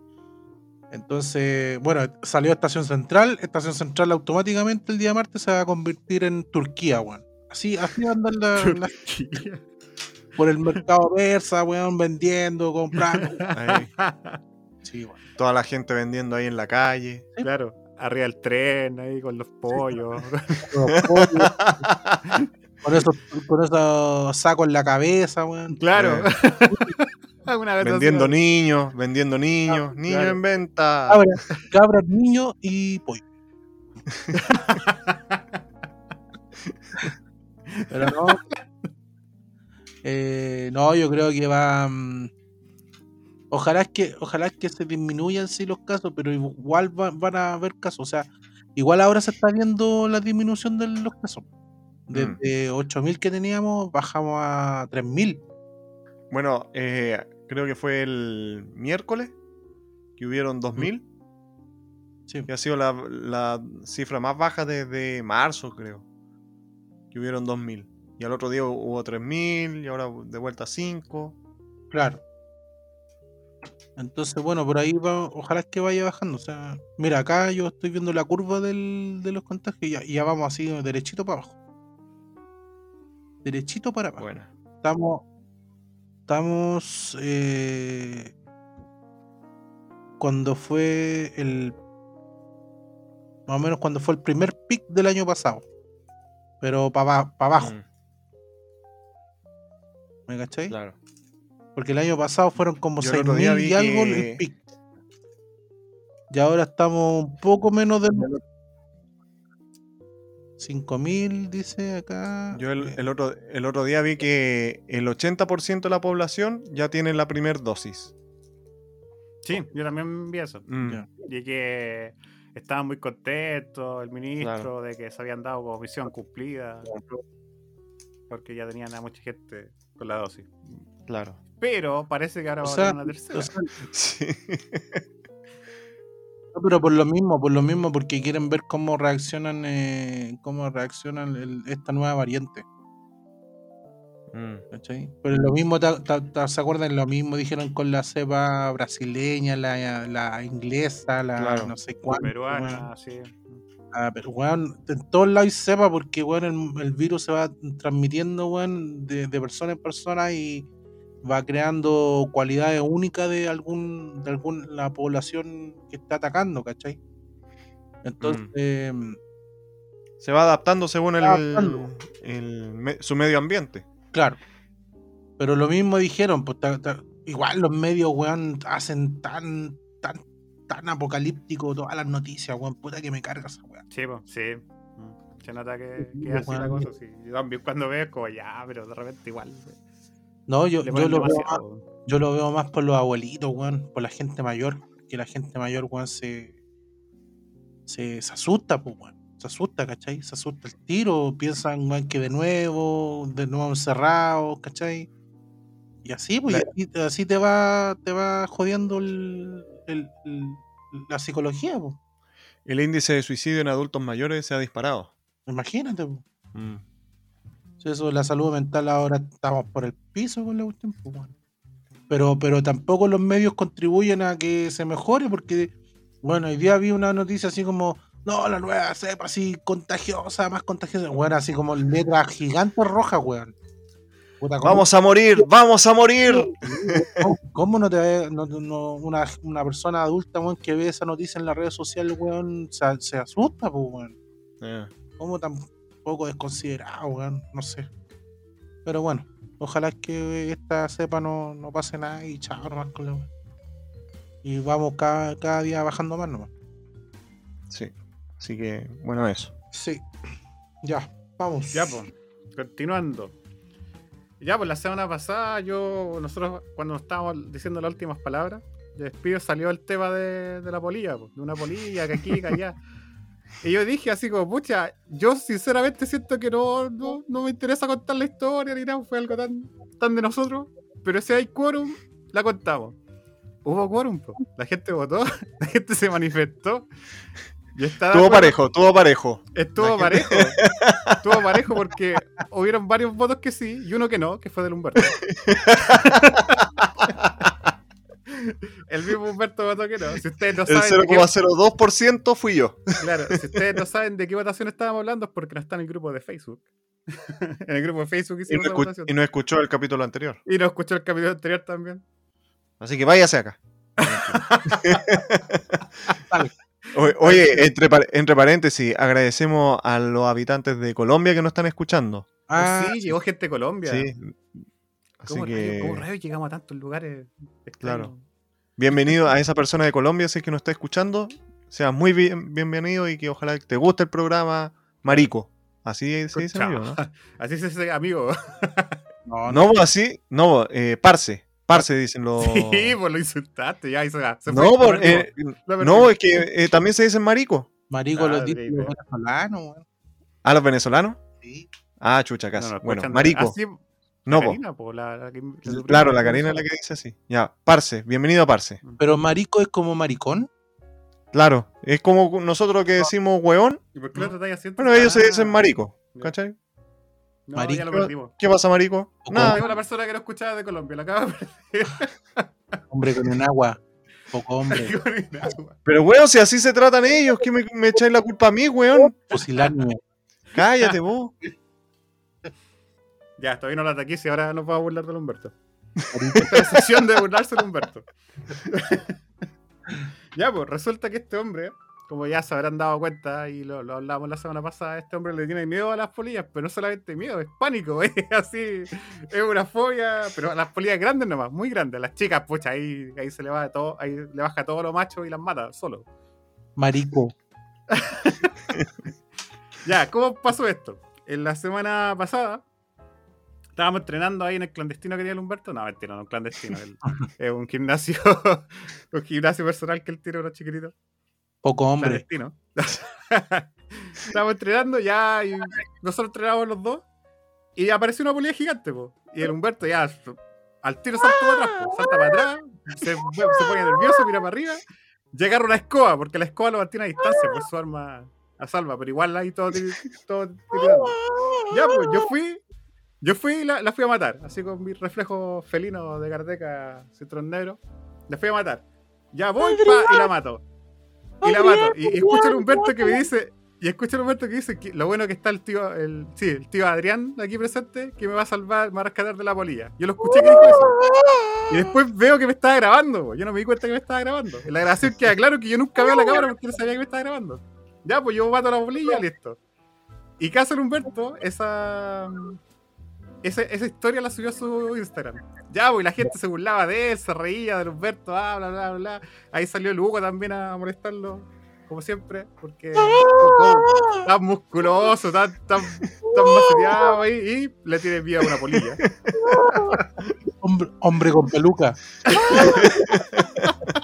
Entonces, bueno, salió Estación Central, Estación Central automáticamente el día martes se va a convertir en Turquía, weón. Así, así va a andar la- la- por el mercado persa, weón, vendiendo, comprando. Sí. Toda la gente vendiendo ahí en la calle. claro, arriba del tren, ahí con los pollos. Los pollos, con esos, con esos sacos en la cabeza, weón. claro. Una vez vendiendo así, niños, vendiendo niños, Ah, niños claro. en venta. Cabra, cabra, niño y pollo. Pero no. Eh, no, yo creo que va. mm, ojalá que, ojalá que se disminuyan sí los casos, pero igual va- van a haber casos. O sea, igual ahora se está viendo la disminución de los casos. Desde 8.000 que teníamos, bajamos a 3.000. Bueno, eh, creo que fue el miércoles que hubieron 2000, Sí. que ha sido la, la cifra más baja desde marzo, creo. Que hubieron 2000. Y al otro día hubo 3000 y ahora de vuelta 5. Claro. Entonces, bueno, por ahí va, ojalá es que vaya bajando. O sea, mira, acá yo estoy viendo la curva del- de los contagios y ya, vamos así derechito para abajo. Derechito para abajo. Bueno, Estamos. Estamos. eh, cuando fue el. Más o menos cuando fue el primer pic del año pasado. Pero para abajo, mm, ¿me cachai? claro. Porque el año pasado fueron como Yo el otro día 6.000 vi y algo que- el pic. Y ahora estamos un poco menos de 5.000, dice acá. Yo el, Eh, el otro, el otro día vi que el 80% de la población ya tiene la primera dosis. Sí, yo también vi eso. Mm. Y que estaban muy contentos, el ministro, Claro. de que se habían dado como misión cumplida. Porque ya tenían a mucha gente con la dosis. Claro. Pero parece que ahora O va a haber una tercera. o sea, Sí. no, pero por lo mismo, por lo mismo, porque quieren ver cómo reaccionan, eh, cómo reaccionan el- esta nueva variante. Mm, ¿cachai? Pero lo mismo, ta- ta- ta- ¿se acuerdan? Lo mismo dijeron con la cepa brasileña, la, la inglesa, la Claro. no sé weón. peruana, sí. Ah, pero weón, en todos lados hay cepa porque weón, el, el virus se va transmitiendo weón, de, de persona en persona y va creando cualidades únicas de algún de algún la población que está atacando, ¿cachai? Entonces, Se va adaptando según el, Adaptando. el me- su medio ambiente. claro. Pero lo mismo dijeron, pues ta- ta- igual los medios, weón, hacen tan, tan, tan apocalíptico todas las noticias, weón, puta que me carga esa weón. Sí, po, sí. Mm. Se nota que, Sí, que es así la weón. cosa. Sí. Yo también cuando veo es como ya, pero de repente igual. No, yo, yo lo veo más-. Yo lo veo más por los abuelitos, weón, por la gente mayor, que la gente mayor, weón, se, se, se asusta, pues, weón. Se asusta, ¿cachai? Se asusta el tiro, piensan, weón, que de nuevo, de nuevo encerrados, ¿cachai? Y así, pues, y así, así te va, te va jodiendo el, el- el- la psicología, pues. El índice de suicidio en adultos mayores se ha disparado. Imagínate, pues. Mm. Eso, la salud mental ahora estamos por el piso con la cuestión. pues. Pero, pero tampoco los medios contribuyen a que se mejore, porque, bueno, hoy día vi una noticia así como, no, la nueva cepa así contagiosa, más contagiosa, bueno, así como letras gigantes rojas, weón. Puta, ¿cómo- Vamos a morir, vamos a morir. ¿Cómo, cómo no te ve, no- no- una, una persona adulta, weón, que ve esa noticia en las redes sociales, weón, se, se asusta, pues, weón? Eh, ¿Cómo tan poco desconsiderado, weón? No sé. Pero bueno, ojalá que esta cepa no, no pase nada y chao nomás con la weón. Y vamos cada, cada día bajando más nomás. Sí. Así que, bueno, eso. Sí. Ya, vamos. Ya, pues, continuando. Ya, pues la semana pasada, yo, nosotros cuando estábamos diciendo las últimas palabras, de despido salió el tema de, de la polilla, pues, de una polilla, que aquí, que allá. Y yo dije así como, pucha, yo sinceramente siento que no, no, no me interesa contar la historia ni nada, fue algo tan, tan de nosotros, pero si hay quórum, la contamos. Hubo quórum, pues. la gente votó, la gente se manifestó. Y está de Tuvo acuerdo- parejo, tuvo parejo. Estuvo parejo. Estuvo parejo porque hubieron varios votos que sí y uno que no, que fue del Humberto. El mismo Humberto votó que no. Si ustedes no El saben, qué, 0,02% fui yo. claro, si ustedes no saben de qué votación estábamos hablando es porque no está en el grupo de Facebook. en el grupo de Facebook Y hicimos no, la escu- votación. y no escuchó el capítulo anterior. Y no escuchó el capítulo anterior también. Así que váyase acá. Oye, oye, entre, par- entre paréntesis, agradecemos a los habitantes de Colombia que nos están escuchando. Ah, sí, llegó gente de Colombia. Sí. Así ¿Cómo, rayos, ¿Cómo que, rayos llegamos a tantos lugares extraños? Claro. Bienvenido a esa persona de Colombia, si es que nos está escuchando. Sea muy bien, bienvenido y que ojalá te guste el programa Marico. Así se dice, Chao. amigo, ¿no? Así se dice amigo. no, no. No, pues, así, no, eh, parce. Parce dicen los. Sí, pues lo insultaste, ya hizo se fue. No, por- Lo eh, no, es que eh, también se dicen marico. Marico, los los venezolanos, weón. ¿A los venezolanos? Sí. Ah, chucha, casi. no, bueno, marico. Ah, no, la. Karina, po, la- la que- la suprema Claro, la Karina es la que dice así. Ya, parce, bienvenido a parce. Pero marico es como maricón. Claro, es como nosotros que decimos weón, ¿Y por qué lo tratáis así? bueno, ellos se dicen marico. ¿Cachai? No, Marico. ya lo perdimos. ¿Qué pasa, marico? Nada. Perdimos la persona que no escuchaba de Colombia, la acabo de perder. Hombre con un agua. Poco hombre. Pero weón, si así se tratan ellos, ¿qué me, me echáis la culpa a mí, weón? Fusilarme. Cállate vos. Ya, todavía no la ataqué y ahora nos vamos a burlar del Humberto. Esta es la sección de burlarse del Humberto. ya, pues resulta que este hombre, como ya se habrán dado cuenta y lo, lo hablamos la semana pasada, este hombre le tiene miedo a las polillas, pero no solamente miedo, es pánico, es así, es una fobia, pero a las polillas grandes nomás, muy grandes. Las chicas, pucha, ahí, ahí se le va todo, ahí le baja todo lo macho y las mata solo. Marico. Ya, ¿cómo pasó esto? En la semana pasada estábamos entrenando ahí en el clandestino que tiene el Humberto. No, mentira, no un clandestino. es un gimnasio, un gimnasio personal que él tiene unos chiquititos. Poco hombre. Clandestino. estábamos entrenando ya y nosotros entrenábamos los dos y apareció una polilla gigante, po. Y el Humberto ya al tiro salta para atrás, po. salta para atrás, se, se pone nervioso, mira para arriba, llega a una escoba, porque la escoba lo mantiene a distancia por su arma a salva, pero igual ahí todo, todo tirando. Ya, pues yo fui, yo fui y la, la fui a matar, así con mi reflejo felino de Carteca Citrón Negro, la fui a matar. Ya voy pa, y la mato. Y la mato. Y, y escucho a Humberto que me dice, y escucho a Humberto que dice que lo bueno que está el tío, el, sí, el tío Adrián aquí presente, que me va a salvar, me va a rescatar de la polilla. Yo lo escuché que dijo eso. Y después veo que me estaba grabando, po. yo no me di cuenta que me estaba grabando. En la grabación queda claro que yo nunca veo la cámara porque no sabía que me estaba grabando. Ya, pues yo mato a la polilla, listo. Y ¿qué hace el Humberto? Esa, esa, esa historia la subió a su Instagram. Ya, pues y la gente se burlaba de él, se reía del Humberto, ah, bla, bla, bla. Ahí salió el Hugo también a molestarlo, como siempre, porque como- tan musculoso, tan, tan, tan maceteado ahí, y le tiene miedo a una polilla. Hombre, hombre con peluca.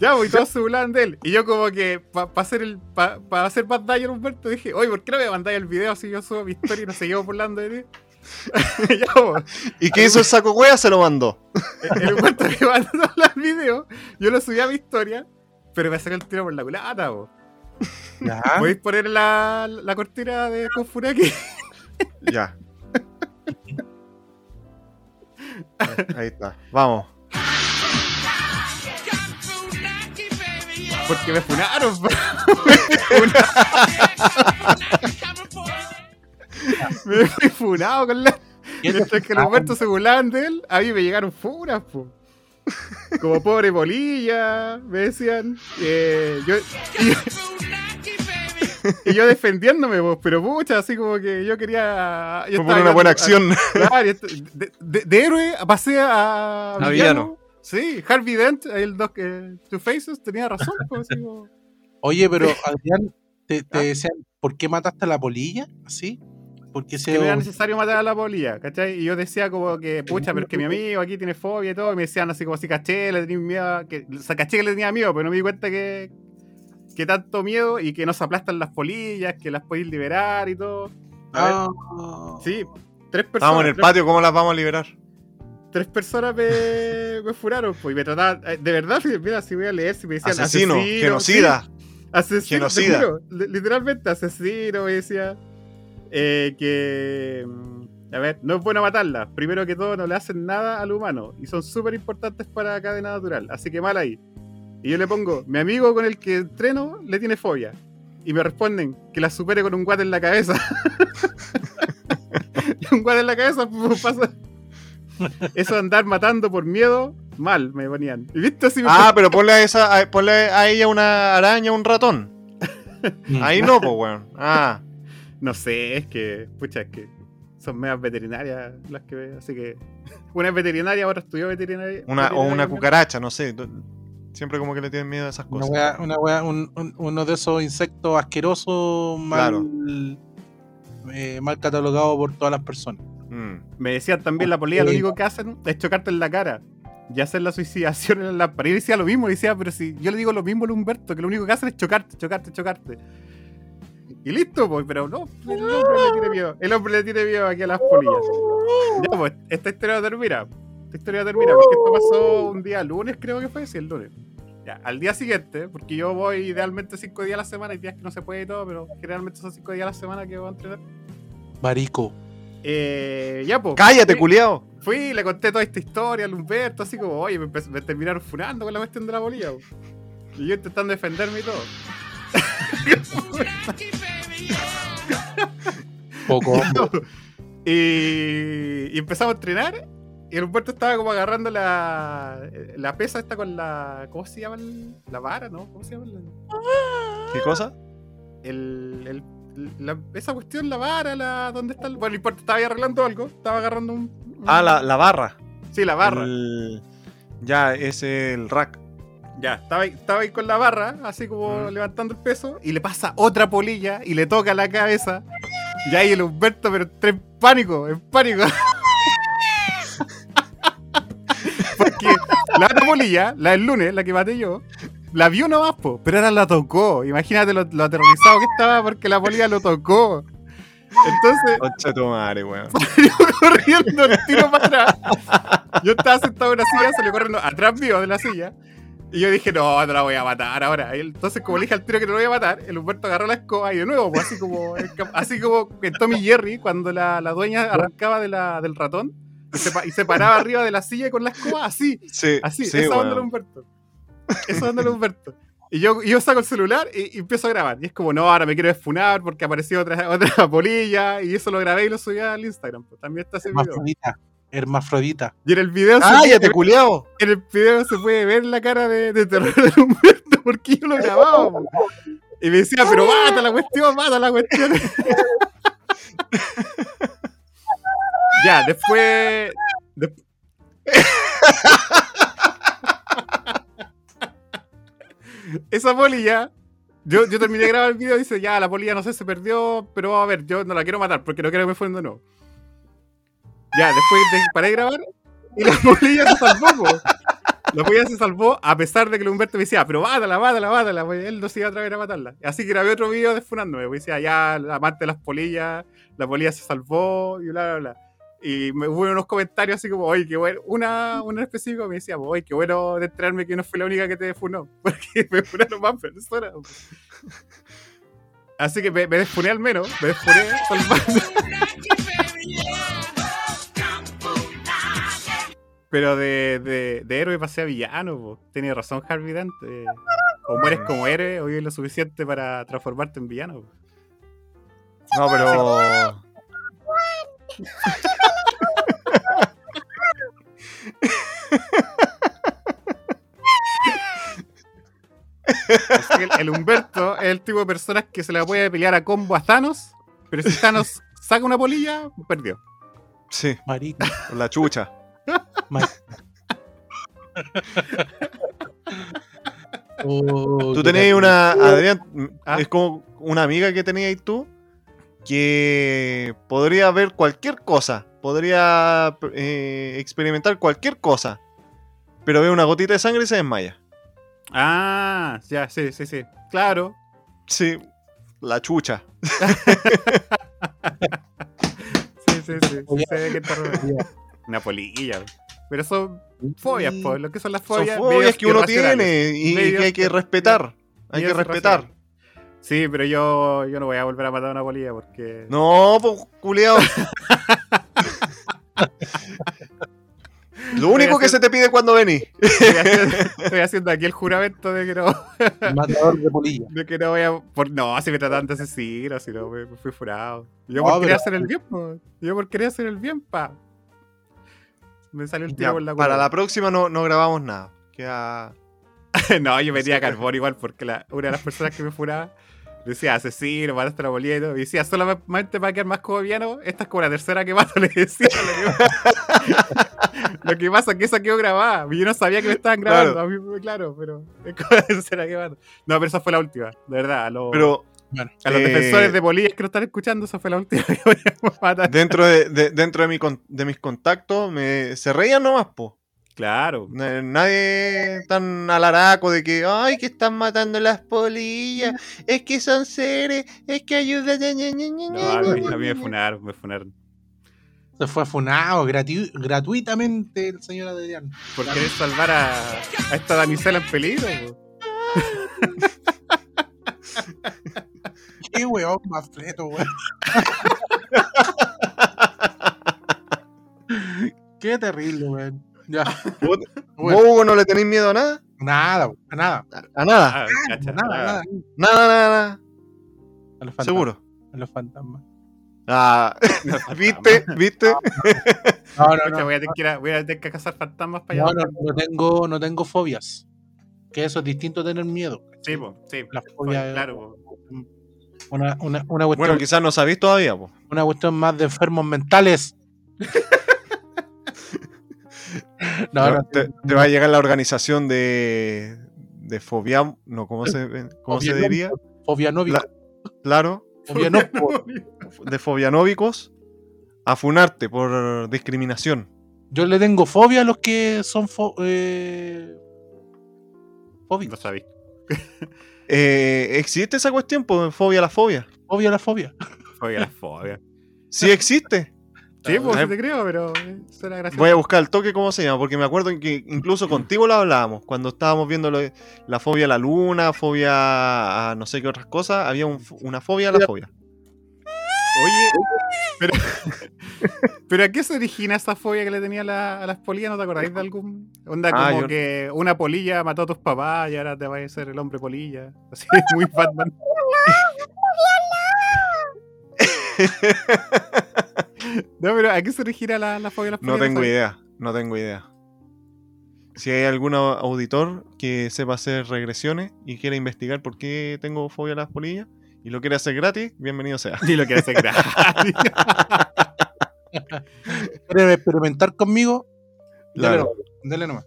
Ya, pues, y todos se burlaban de él. Y yo como que, para hacer el pa, pa hacer más daño a Humberto, dije, oye, ¿por qué no me mandáis el video si yo subo mi historia y nos seguimos burlando de ti? ya, pues, ¿Y qué hizo el saco wea? Se lo mandó. el Humberto me mandó el video, yo lo subí a mi historia, pero me salió el tiro por la culata. Ya. ¿Podéis poner la, la cortina de Confuraki? Ya. Ahí está. Vamos. Porque me funaron. me fui funado con la. Mientras que los muertos se burlaban de él, a mí me llegaron funas, po. Como pobre bolilla, me decían. Eh, yo, y, y yo defendiéndome, po, pero pucha, así como que yo quería. Yo Fue por estaba una buena a- acción. Claro, de- de héroe pasé a, A villano. Sí, Harvey Dent, el doc, eh, Two Faces, tenía razón. pues, como- Oye, pero Adrián, te, te ¿Ah? decían, ¿por qué mataste a la polilla? ¿Así? Porque se. que no era necesario matar a la polilla, ¿cachai? Y yo decía como que, pucha, pero es que mi amigo aquí tiene fobia y todo, y me decían así como si caché, le tenía miedo, que, o sea, caché que le tenía miedo, pero no me di cuenta que, que tanto miedo y que no se aplastan las polillas, que las podéis liberar y todo. A ver, Ah, sí, tres personas. Estábamos en el tres- patio, ¿cómo las vamos a liberar? tres personas me, me furaron, pues, y me trataban, eh, de verdad, mira, si voy a leer, si me decían Asesino, genocida. sí, asesino, Genocida. juro, li- literalmente asesino, me decía, eh, que, mm, a ver, no es bueno matarlas, primero que todo no le hacen nada al humano, y son súper importantes para la cadena natural, así que mal ahí. Y yo le pongo, mi amigo con el que entreno le tiene fobia. Y me responden que la supere con un guate en la cabeza. y un guate en la cabeza pues, pasa. Eso de andar matando por miedo, mal me ponían. ¿Y viste así? me- Ah, pero ponle a esa, a, ponle a ella una araña, un ratón. Ahí no, pues, weón. Ah, No sé, es que, pucha, es que son medias veterinarias las que veo. Así que una es veterinaria, ahora estudió veterinaria. una, o una también. cucaracha, no sé. Siempre como que le tienen miedo a esas Una cosas. wea- una wea- un- un- uno de esos insectos asquerosos mal, eh, mal catalogado por todas las personas. Mm. Me decían también la polilla, lo único que hacen es chocarte en la cara y hacer la suicidación en la pared. Y decía lo mismo, decía, pero si yo le digo lo mismo a Humberto, que lo único que hacen es chocarte, chocarte, chocarte. Y listo, pues, pero no, el hombre le tiene miedo. El hombre le tiene miedo aquí a las polillas. Ya, pues, esta historia termina. Esta historia termina, porque esto pasó un día lunes, creo que fue, sí, el lunes. Ya, al día siguiente, porque yo voy idealmente cinco días a la semana, hay días que no se puede y todo, pero generalmente son cinco días a la semana que voy a entrenar. Marico. Eh, ya, pues. Cállate, culiao. Fui le conté toda esta historia al Humberto, así como, oye, me, me terminaron funando con la cuestión de la bolilla. po. Y yo intentando defenderme y todo. Poco. y, y empezamos a entrenar. Y el Humberto estaba como agarrando la, la pesa esta con la. ¿Cómo se llama? el- la vara, ¿no? ¿Cómo se llama? el- ¿Qué cosa? el, el- la- esa cuestión, la vara, la, ¿dónde está? el- bueno, no importa, estaba ahí arreglando algo. Estaba agarrando un. un- Ah, la, la barra. Sí, la barra. El- Ya, es el rack. Ya, estaba ahí, estaba ahí con la barra, así como Mm. levantando el peso, y le pasa otra polilla y le toca la cabeza. Y ahí el Humberto, pero entré en pánico, en pánico. Porque la otra polilla, la del lunes, la que maté yo, la vio nomás, po, pero ahora la tocó. Imagínate lo, lo aterrorizado que estaba porque la polilla lo tocó. Entonces, Concha tu madre, weón. salió corriendo el tiro para atrás. Yo estaba sentado en una silla, salió corriendo atrás mío de la silla. Y yo dije, no, no la voy a matar ahora. Entonces, como le dije al tiro que no lo voy a matar, el Humberto agarró la escoba y de nuevo, pues, así como así como en Tommy Jerry, cuando la, la dueña arrancaba de la, del ratón y se, pa- y se paraba arriba de la silla con la escoba, así, Sí, así, sí, esa onda weón. de Humberto. Esa onda de Humberto. Y yo, y yo saco el celular y, y empiezo a grabar. Y es como, no, ahora me quiero desfunar porque apareció otra, otra polilla. Y eso lo grabé y lo subí al Instagram. pues. También está ese video. Hermafrodita. Hermafrodita. Y en el video se ¡Cállate, puede, culiao! en el video se puede ver la cara de, de terror de Humberto porque yo lo grababa. po. Y me decía, pero mata la cuestión, mata la cuestión. ya, después. de- Esa polilla. Yo, yo terminé de grabar el video y dice, ya, la polilla no sé, se perdió, pero a ver, yo no la quiero matar porque no quiero que me fueran de nuevo. Ya, después de, paré de grabar y la polilla se salvó, po. La polilla se salvó a pesar de que Humberto me decía, pero mátala, mátala, mátala. pues, Él no se iba a atrever a matarla. Así que grabé otro video desfunándome. Pues decía, ya, la de las polillas, la polilla se salvó y bla, bla, bla. Y me hubo unos comentarios así como, oye, qué bueno. Una, una en específico me decía, oye, qué bueno de enterarme que no fue la única que te funó. Porque me funaron más personas. Así que me, me desfuné al menos. Me desfuné Pero de, de, de, héroe pasé a villano, po. tenía razón Harvey Dent. Eh, o mueres como héroe o vives lo suficiente para transformarte en villano. No, pero... Que el, el Humberto es el tipo de personas que se la puede pelear a combo a Thanos, pero si Thanos saca una polilla, perdió. Sí, Marica. la chucha. Marica. Oh, Tú tenías una. Adrián, Ah. es como una amiga que tenías tú que podría ver cualquier cosa. Podría eh, experimentar cualquier cosa. Pero ve una gotita de sangre y se desmaya. Ah, ya, sí, sí, sí. Claro. Sí, la chucha. Sí, sí, sí. sí se ve que está Una polilla. Pero son fobias, po. Lo que son las Son fobias. fobias medios que uno tiene y Medios que hay que respetar. Hay que respetar. Sí, pero yo, yo no voy a volver a matar a una polilla porque. No, pues, culiao. Lo único que se te pide cuando venís. Estoy haciendo, estoy haciendo aquí el juramento de que no, Matador de polilla. de que no voy a. Por, no, si me tratan de asesino, si no, me, me fui furado. Yo No, por querer hacer el bien, po. Yo por querer hacer el bien, pa. Me salió el tiro por la para culata. la próxima no, no grabamos nada. Queda... no, yo metía carbón igual porque la, una de las personas que me furaba decía asesino, la polilla y decía solamente para quedar más como villano, esta es como la tercera que mato, le decía. Lo que, lo pasa es que esa quedó grabada. y Yo no sabía que me estaban grabando, Claro. a mí claro, pero es como la tercera que mato. No, pero esa fue la última, de verdad. A los, Pero Bueno, a los eh, defensores de polillas que no están escuchando, esa fue la última que voy a matar. dentro de, de- dentro de, mi con- de mis contactos me, se reían nomás, po. Claro. Na- Nadie tan alaraco de que, ay, que están matando las polillas, es que son seres, es que ayudan. No, a mí, a mí me ña". funaron, me funaron. se fue funado gratu- gratuitamente el señor Adrián. Por querer salvar a, a esta damisela en peligro. Qué weón más fleto, weón. Qué terrible, weón. Ya. Bueno, ¿Vos, Hugo, no le tenéis miedo a nada? nada, a nada. A nada. Ah, Nada, nada. Nada, nada, nada. A los fantasmas, Seguro. A los fantasmas. Ah, ¿viste? ¿Viste? No, no, voy, a tener que ir a- voy a tener que cazar fantasmas para No, allá. no, no tengo, no tengo fobias. Que eso es distinto a tener miedo. Sí, po, sí. La Fobia, claro. una, una, una, cuestión, Bueno, quizás no sabéis todavía, po. una cuestión más de enfermos mentales. no, No, no, te, te va a llegar la organización de, de fobia, no, ¿cómo se, cómo se Fobia diría? Claro, de fobianóbicos a funarte por discriminación. Yo le tengo fobia a los que son fo eh, No sabí. Eh, ¿Existe esa cuestión? Pues, fobia a la fobia. Fobia a la fobia. Fobia, la fobia. Sí existe. Sí, pues sí te creo, pero eh, suena gracioso. Voy a buscar el toque, ¿cómo se llama? Porque me acuerdo que incluso contigo lo hablábamos. Cuando estábamos viendo lo la fobia a la luna, fobia a no sé qué otras cosas, había un- una fobia a la fobia. Oye, pero, pero ¿a qué se origina esa fobia que le tenía a, la- a las polillas? ¿No te acordáis de algún? Onda Ah, como yo- que una polilla mató a tus papás y ahora te vas a ser el hombre polilla. Así, muy Batman. No, pero ¿a qué se origina la, la fobia a las No polillas? tengo sabes? idea, no tengo idea. Si hay algún au- auditor que sepa hacer regresiones y quiera investigar por qué tengo fobia a las polillas y lo quiere hacer gratis, bienvenido sea. Ni lo quiere hacer gratis. ¿Quieren experimentar conmigo? Dale Claro. nomás. Dale nomás.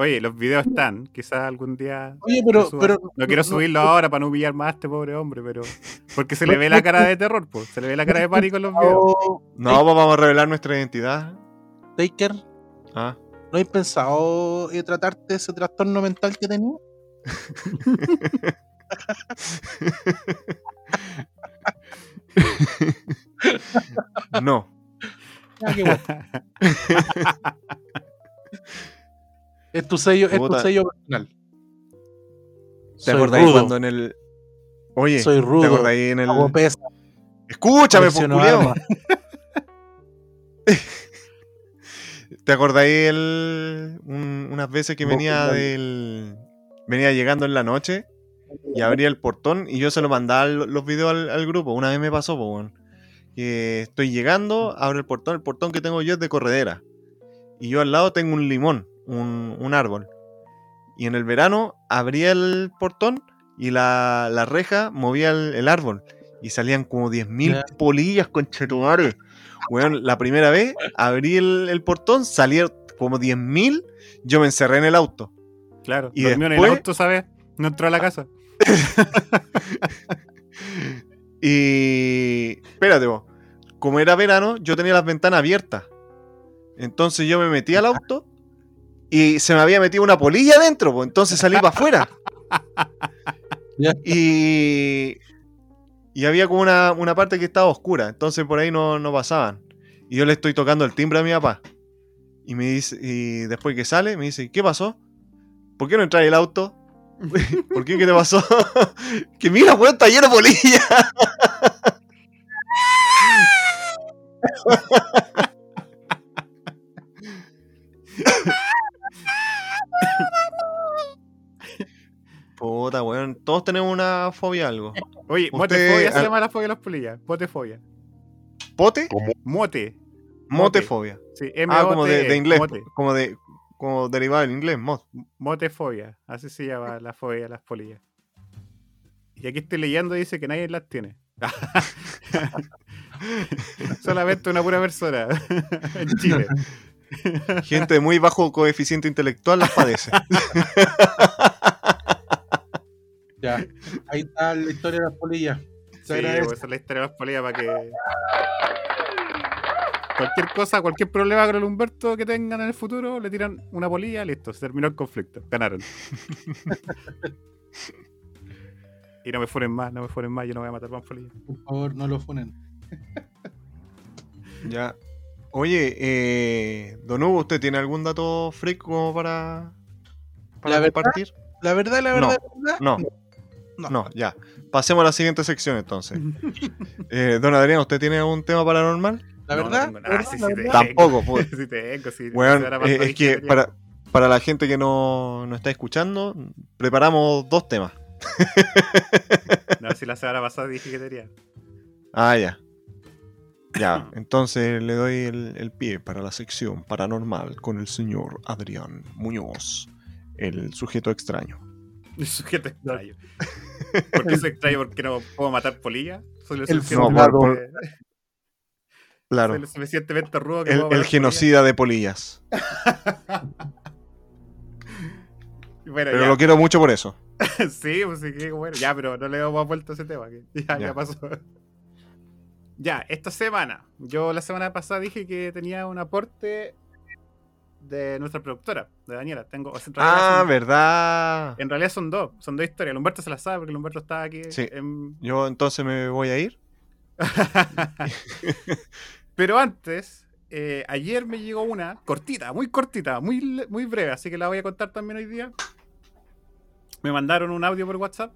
Oye, los videos están. Quizás algún día. Oye, pero, pero no quiero subirlo ahora para no humillar más a este pobre hombre, pero. Porque se le ve la cara de terror, pues. Se le ve la cara de pánico en los videos. No, pues vamos a revelar nuestra identidad. Taker, Ah, ¿no has pensado eh, tratarte ese trastorno mental que tenías? no. Ah, qué bueno. es tu sello, es tu sello personal. ¿Te Soy acordáis rudo, cuando en el. Oye, soy ¿te rudo, acordáis en el. pesa, Escúchame, pues, culiao. armas. ¿Te ¿Te acordáis el, un- unas veces que venía del. venía llegando en la noche y abría el portón y yo se lo mandaba lo- los videos al, al grupo? Una vez me pasó, po, que estoy llegando, abro el portón, el portón que tengo yo es de corredera. Y yo al lado tengo un limón, un, un árbol. Y en el verano abría el portón y la, la reja movía el, el árbol. Y salían como 10.000 Ya. polillas con chetumare. Weón, la primera vez abrí el, el portón, salieron como 10.000. Yo me encerré en el auto. Claro. Y durmió en el después- auto, ¿sabes? No entró a la casa. Y. Espérate, vos. Como era verano, yo tenía las ventanas abiertas. Entonces yo me metí al auto y se me había metido una polilla adentro, pues entonces salí para afuera. Y. Y había como una, una parte que estaba oscura, entonces por ahí no, no pasaban. Y yo le estoy tocando el timbre a mi papá. Y me dice, y después que sale, me dice, ¿qué pasó? ¿Por qué no entras el auto? ¿Por qué? ¿Qué te pasó? que mira, weón, está lleno de polilla. Puta, weón. Todos tenemos una fobia a algo. Oye, Usted- motefobia se ah- llama la fobia de las polillas. Motefobia. ¿Pote? Mote. Motefobia. Sí, Ah, como de, de inglés. Mote. Como de como derivado del inglés, mot. Motefobia. Así se llama la fobia de las polillas. Y aquí estoy leyendo dice que nadie las tiene. Solamente una pura persona en Chile. Gente de muy bajo coeficiente intelectual las padece. Ahí está la historia de las polillas. Se Sí, pues esa es la historia de las polillas para que. Cualquier cosa, cualquier problema con el Humberto que tengan en el futuro, le tiran una polilla, listo, se terminó el conflicto. Ganaron. y no me fueren más, no me fueren más, yo no voy a matar más polillas. Por favor, no lo funen. ya. Oye, eh, Don Hugo, ¿usted tiene algún dato freak como para, para La verdad, compartir? La verdad, la No. verdad, la verdad. No, No. no, ya. Pasemos a la siguiente sección entonces. Eh, don Adrián, ¿usted tiene algún tema paranormal? La No, no verdad. Tampoco, pasada es que para la gente que no, no está escuchando, preparamos dos temas. No, si la semana pasada dije que tenía. Ah, ya. Ya, entonces le doy el, el pie para la sección paranormal con el señor Adrián Muñoz, el sujeto extraño. El sujeto extraño. ¿Por qué soy extraño? ¿Porque no puedo matar polillas? Soy El No, Claro, soy lo suficientemente rudo que el, puedo el genocida de polillas. polillas. Bueno, Pero ya. lo quiero mucho por eso. sí, pues sí, que bueno. Ya, pero no le damos más vuelta a ese tema. que ya, Ya. ya pasó. Ya, esta semana. Yo la semana pasada dije que tenía un aporte de nuestra productora, de Daniela. Tengo, o sea, Ah, son, verdad. en realidad son dos. Son dos historias. El Humberto se las sabe porque el Humberto estaba aquí. Sí. en- Yo entonces me voy a ir. Pero antes, eh, ayer me llegó una cortita, muy cortita, muy, muy breve, así que la voy a contar también hoy día. Me mandaron un audio por WhatsApp.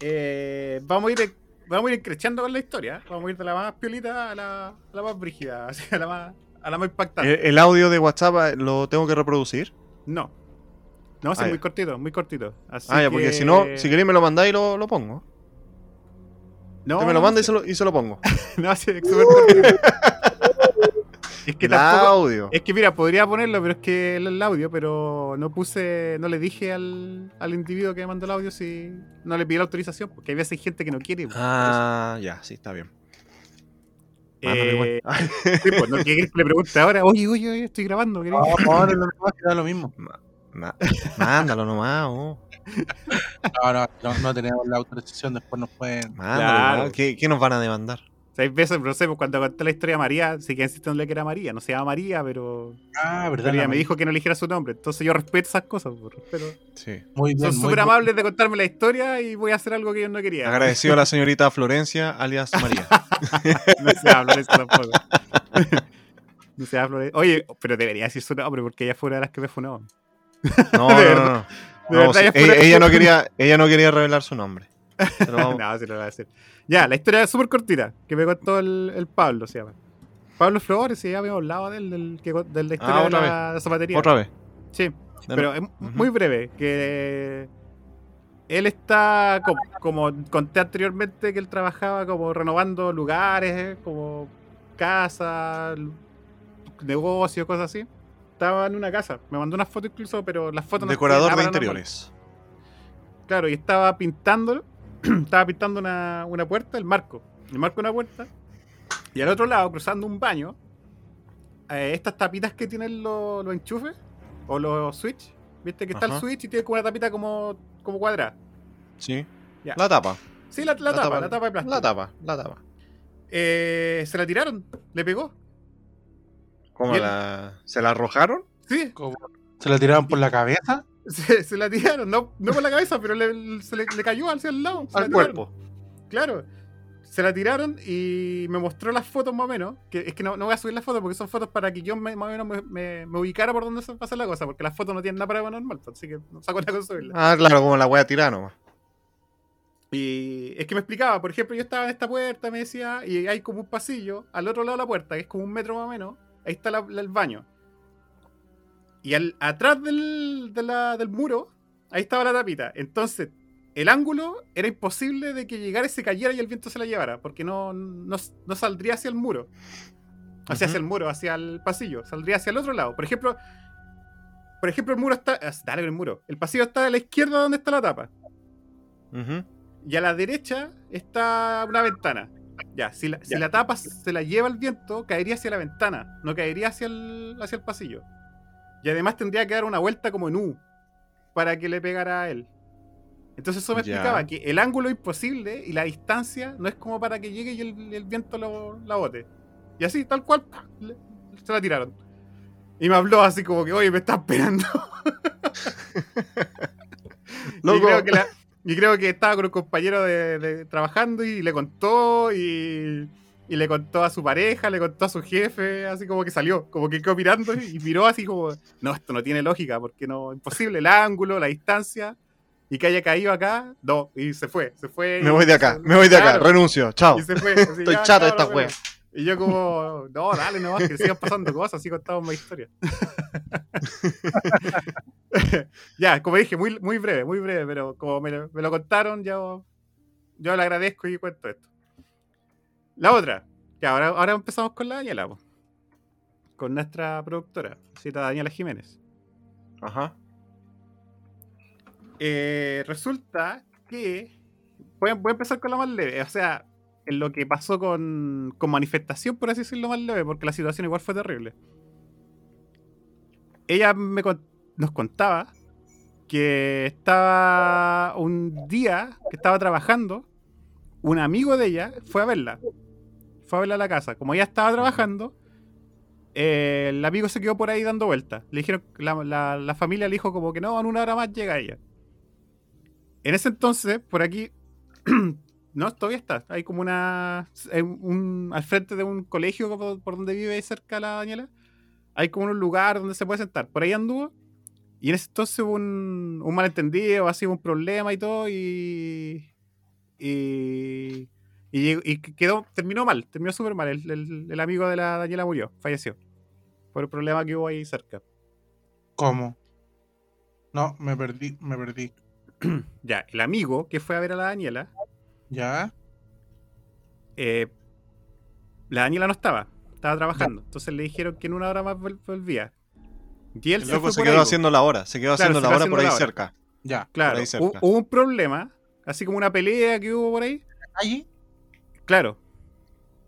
Eh, vamos a ir vamos a ir creciendo con la historia. ¿eh? Vamos a ir de la más piolita a la, a la más brígida, así, a la más, a la más impactante. El, el audio de WhatsApp eh, lo tengo que reproducir. No. No, sí, Ah, muy ya. cortito, muy cortito. Así ah, ya, porque que- si no, si queréis me lo mandáis y lo, lo pongo. No, me lo manda y se lo, y se lo pongo. No, sí, es súper cortito. es que el tampoco, audio. Es que mira, podría ponerlo, pero es que el, el audio, pero no puse, no le dije al, al individuo que me mandó el audio si no le pidió la autorización, porque hay veces gente que no quiere. pues, Ah, ya, sí, está bien. Eh, sí, pues, no quiere que le pregunte ahora, oye, oye, oye, estoy grabando. No, no, no, no, no, que da lo mismo. Ma- Mándalo nomás, oh. No, no, no, no tenemos la autorización, después nos pueden. Mándalo, Claro. nomás. ¿Qué, qué nos van a demandar? Hay veces, no sé, pues, cuando conté la historia de María, sí que insistiéndole que era María, no se llama María, pero, Ah, verdad. pero ella la- me dijo que no eligiera su nombre. Entonces yo respeto esas cosas, respeto. Sí. Muy bien. Son súper amables de contarme la historia y voy a hacer algo que yo no quería. Agradecido a la señorita Florencia, alias María. No se habla de eso tampoco. no se habla de... Oye, pero debería decir su nombre porque ella fue una de las que me funó. No, De no, no. no. De No, sí, ella no quería, ella no quería revelar su nombre. Vamos- no, sí lo voy a decir. Ya, la historia es súper cortita, que me contó el, el Pablo, se llama. Pablo Flores, sí, habíamos hablado de él, del, que, del de la historia Ah, de la zapatería. Otra vez. Sí, pero es muy breve, que él está, como, como conté anteriormente, que él trabajaba como renovando lugares, como casas, negocios, cosas así. Estaba en una casa, me mandó unas fotos incluso, pero las fotos no Decorador de interiores. Claro, y estaba pintando, estaba pintando una, una puerta, el marco, el marco de una puerta, y al otro lado, cruzando un baño, eh, estas tapitas que tienen los, los enchufes, o los switch, viste que está el switch y tiene como una tapita como, como cuadrada. Sí. Ya. La tapa. Sí, la, la tapa, la tapa de plástico. La tapa, la tapa. Eh, se la tiraron, le pegó. ¿Cómo la. ¿Se la arrojaron? Sí, ¿Cómo? ¿Se la tiraron por la cabeza? Se, se la tiraron, no, no por la cabeza, pero le, se le, le cayó hacia el lado. la Al cuerpo. Claro. Se la tiraron y me mostró las fotos más o menos. Que es que no, no voy a subir las fotos porque son fotos para que yo me- más o menos me, me- me ubicara por dónde se pasa la cosa. Porque las fotos no tienen nada para normal, así que no saco nada con subirlas. Ah, claro, como la wea tirano. Y es que me explicaba, por ejemplo, yo estaba en esta puerta, me decía, y hay como un pasillo al otro lado de la puerta, que es como un metro más o menos. Ahí está la- la- el baño. Y al, atrás del, de la- del muro, ahí estaba la tapita. Entonces, el ángulo era imposible de que llegara y se cayera y el viento se la llevara, porque no, no, no saldría hacia el muro. Hacia, hacia el muro, hacia el pasillo. Saldría hacia el otro lado. Por ejemplo, por ejemplo, el muro está. ah, Dale el muro. El pasillo está a la izquierda donde está la tapa. Y a la derecha está una ventana. Ya, si la, si la tapa se la lleva el viento, caería hacia la ventana, no caería hacia el, hacia el pasillo. Y además tendría que dar una vuelta como en U para que le pegara a él. Entonces eso me Ya. explicaba que el ángulo es imposible y la distancia no es como para que llegue y el, el viento lo, la bote. Y así, tal cual, se la tiraron. Y me habló así como que, oye, me estás esperando. Y creo que la- y creo que estaba con un compañero de, de- trabajando y le contó y, y le contó a su pareja, le contó a su jefe, así como que salió, como que quedó mirando y miró así como, no, esto no tiene lógica, porque no, imposible, el ángulo, la distancia, y que haya caído acá, no, y se fue, se fue. Me voy de acá, me voy de acá, renuncio, chao. y se fue. así, Estoy ya, chato de esta wea. Y yo como, no, dale nomás, que sigan pasando cosas, así contamos más historias. ya, como dije, muy, muy breve, muy breve, pero como me, lo- me lo contaron, yo, yo le agradezco y cuento esto. La otra, ya, ahora, ahora empezamos con la Daniela, po. con nuestra productora, cita Daniela Jiménez. Ajá. Eh, resulta que. Voy a, voy a empezar con la más leve. O sea, en lo que pasó con, con manifestación, por así decirlo, más leve, porque la situación igual fue terrible. Ella me nos contaba que estaba un día que estaba trabajando, un amigo de ella fue a verla. Fue a verla a la casa. Como ella estaba trabajando, eh, el amigo se quedó por ahí dando vueltas. Le dijeron, la, la- la familia le dijo como que no, en una hora más llega ella. En ese entonces, por aquí, no, todavía está. Hay como una, un, al frente de un colegio por, por donde vive cerca la Daniela. Hay como un lugar donde se puede sentar. Por ahí anduvo. Y en ese entonces hubo un, un malentendido, así un problema y todo. Y. Y. Y, quedó, terminó mal, terminó súper mal. El, el- el amigo de la Daniela murió, falleció. Por el problema que hubo ahí cerca. ¿Cómo? No, me perdí, me perdí. Ya, el amigo que fue a ver a la Daniela, ¿Ya? eh, la Daniela no estaba, estaba trabajando. Entonces le dijeron que en una hora más vol- volvía. Y él El se loco quedó haciendo la hora, se quedó Claro, haciendo se la hora por ahí cerca. ¿Ya? Claro, hubo un problema, así como una pelea que hubo por ahí. ¿Allí? Claro,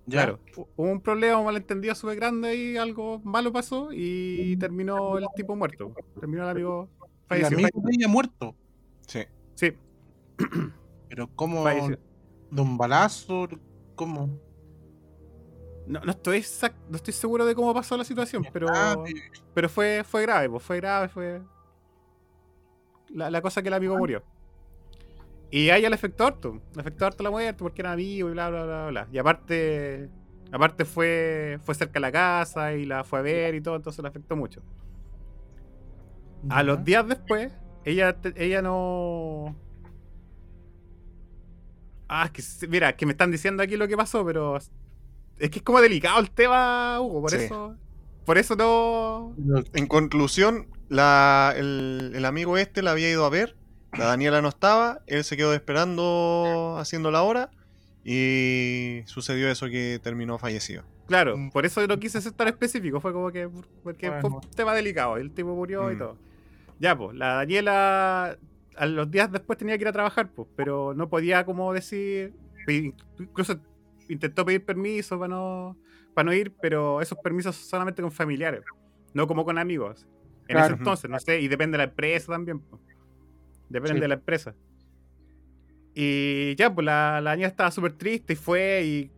¿Ya? claro. Hu- Hubo un problema, un malentendido súper grande y algo malo pasó y terminó el tipo muerto. Terminó el amigo El falleció. amigo ella muerto. Sí. Sí, Pero ¿cómo? falleció. ¿De un balazo? ¿Cómo? No, no estoy no estoy seguro de cómo pasó la situación, pero, Ah, pero fue, fue grave, pues, fue grave, fue la, la cosa que el amigo murió. Y a ella le afectó harto, le afectó harto la muerte porque era amigo y bla, bla, bla, bla. Y aparte, aparte fue, fue cerca de la casa y la fue a ver y todo, entonces le afectó mucho. A los días después, ella, ella no... Ah, es que, mira, que me están diciendo aquí lo que pasó, pero es que es como delicado el tema, Hugo, por Sí. eso. Por eso no. En conclusión, la- el, el amigo este la había ido a ver, la Daniela no estaba, él se quedó esperando haciendo la hora y sucedió eso que terminó fallecido. Claro, Mm. por eso no quise ser tan específico. Fue como que. Porque fue un tema delicado. El tipo murió y Mm. todo. Ya, pues, la Daniela. A los días después tenía que ir a trabajar, pues, pero no podía, como decir. Incluso intentó pedir permiso para no, para no ir, pero esos permisos solamente con familiares, no como con amigos. En Claro. ese entonces, no sé, y depende de la empresa también. pues. Depende Sí. de la empresa. Y ya, pues la, la niña estaba súper triste y fue y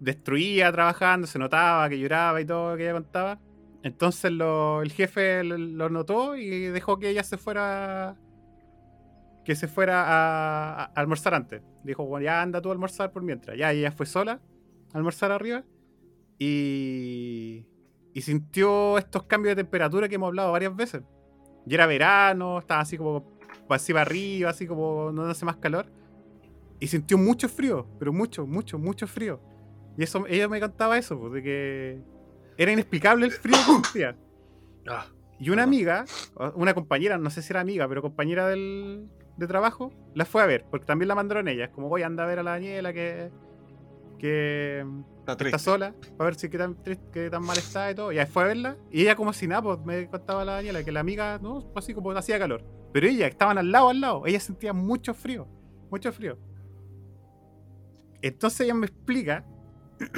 destruía trabajando, se notaba que lloraba y todo lo que ella contaba. Entonces lo- el jefe lo, lo notó y dejó que ella se fuera que se fuera a, a almorzar antes. Dijo, bueno, ya anda tú a almorzar por mientras. Ya ella fue sola a almorzar arriba y, y sintió estos cambios de temperatura que hemos hablado varias veces. Y era verano, estaba así como así para arriba, así como no hace más calor. Y sintió mucho frío, pero mucho, mucho, mucho frío. Y eso, ella me contaba eso, pues, de que era inexplicable el frío que sentía. Ah, Y una amiga, una compañera, no sé si era amiga, pero compañera del, de trabajo, la fue a ver, porque también la mandaron ella. Es como, voy a andar a ver a la Daniela que, que Está sola, para ver si qué tan, triste, qué tan mal está y todo. Y ahí fue a verla, y ella como si nada, pues, me contaba la Daniela que la amiga, no, así como hacía calor. Pero ella, estaban al lado, al lado, ella sentía mucho frío, mucho frío. Entonces ella me explica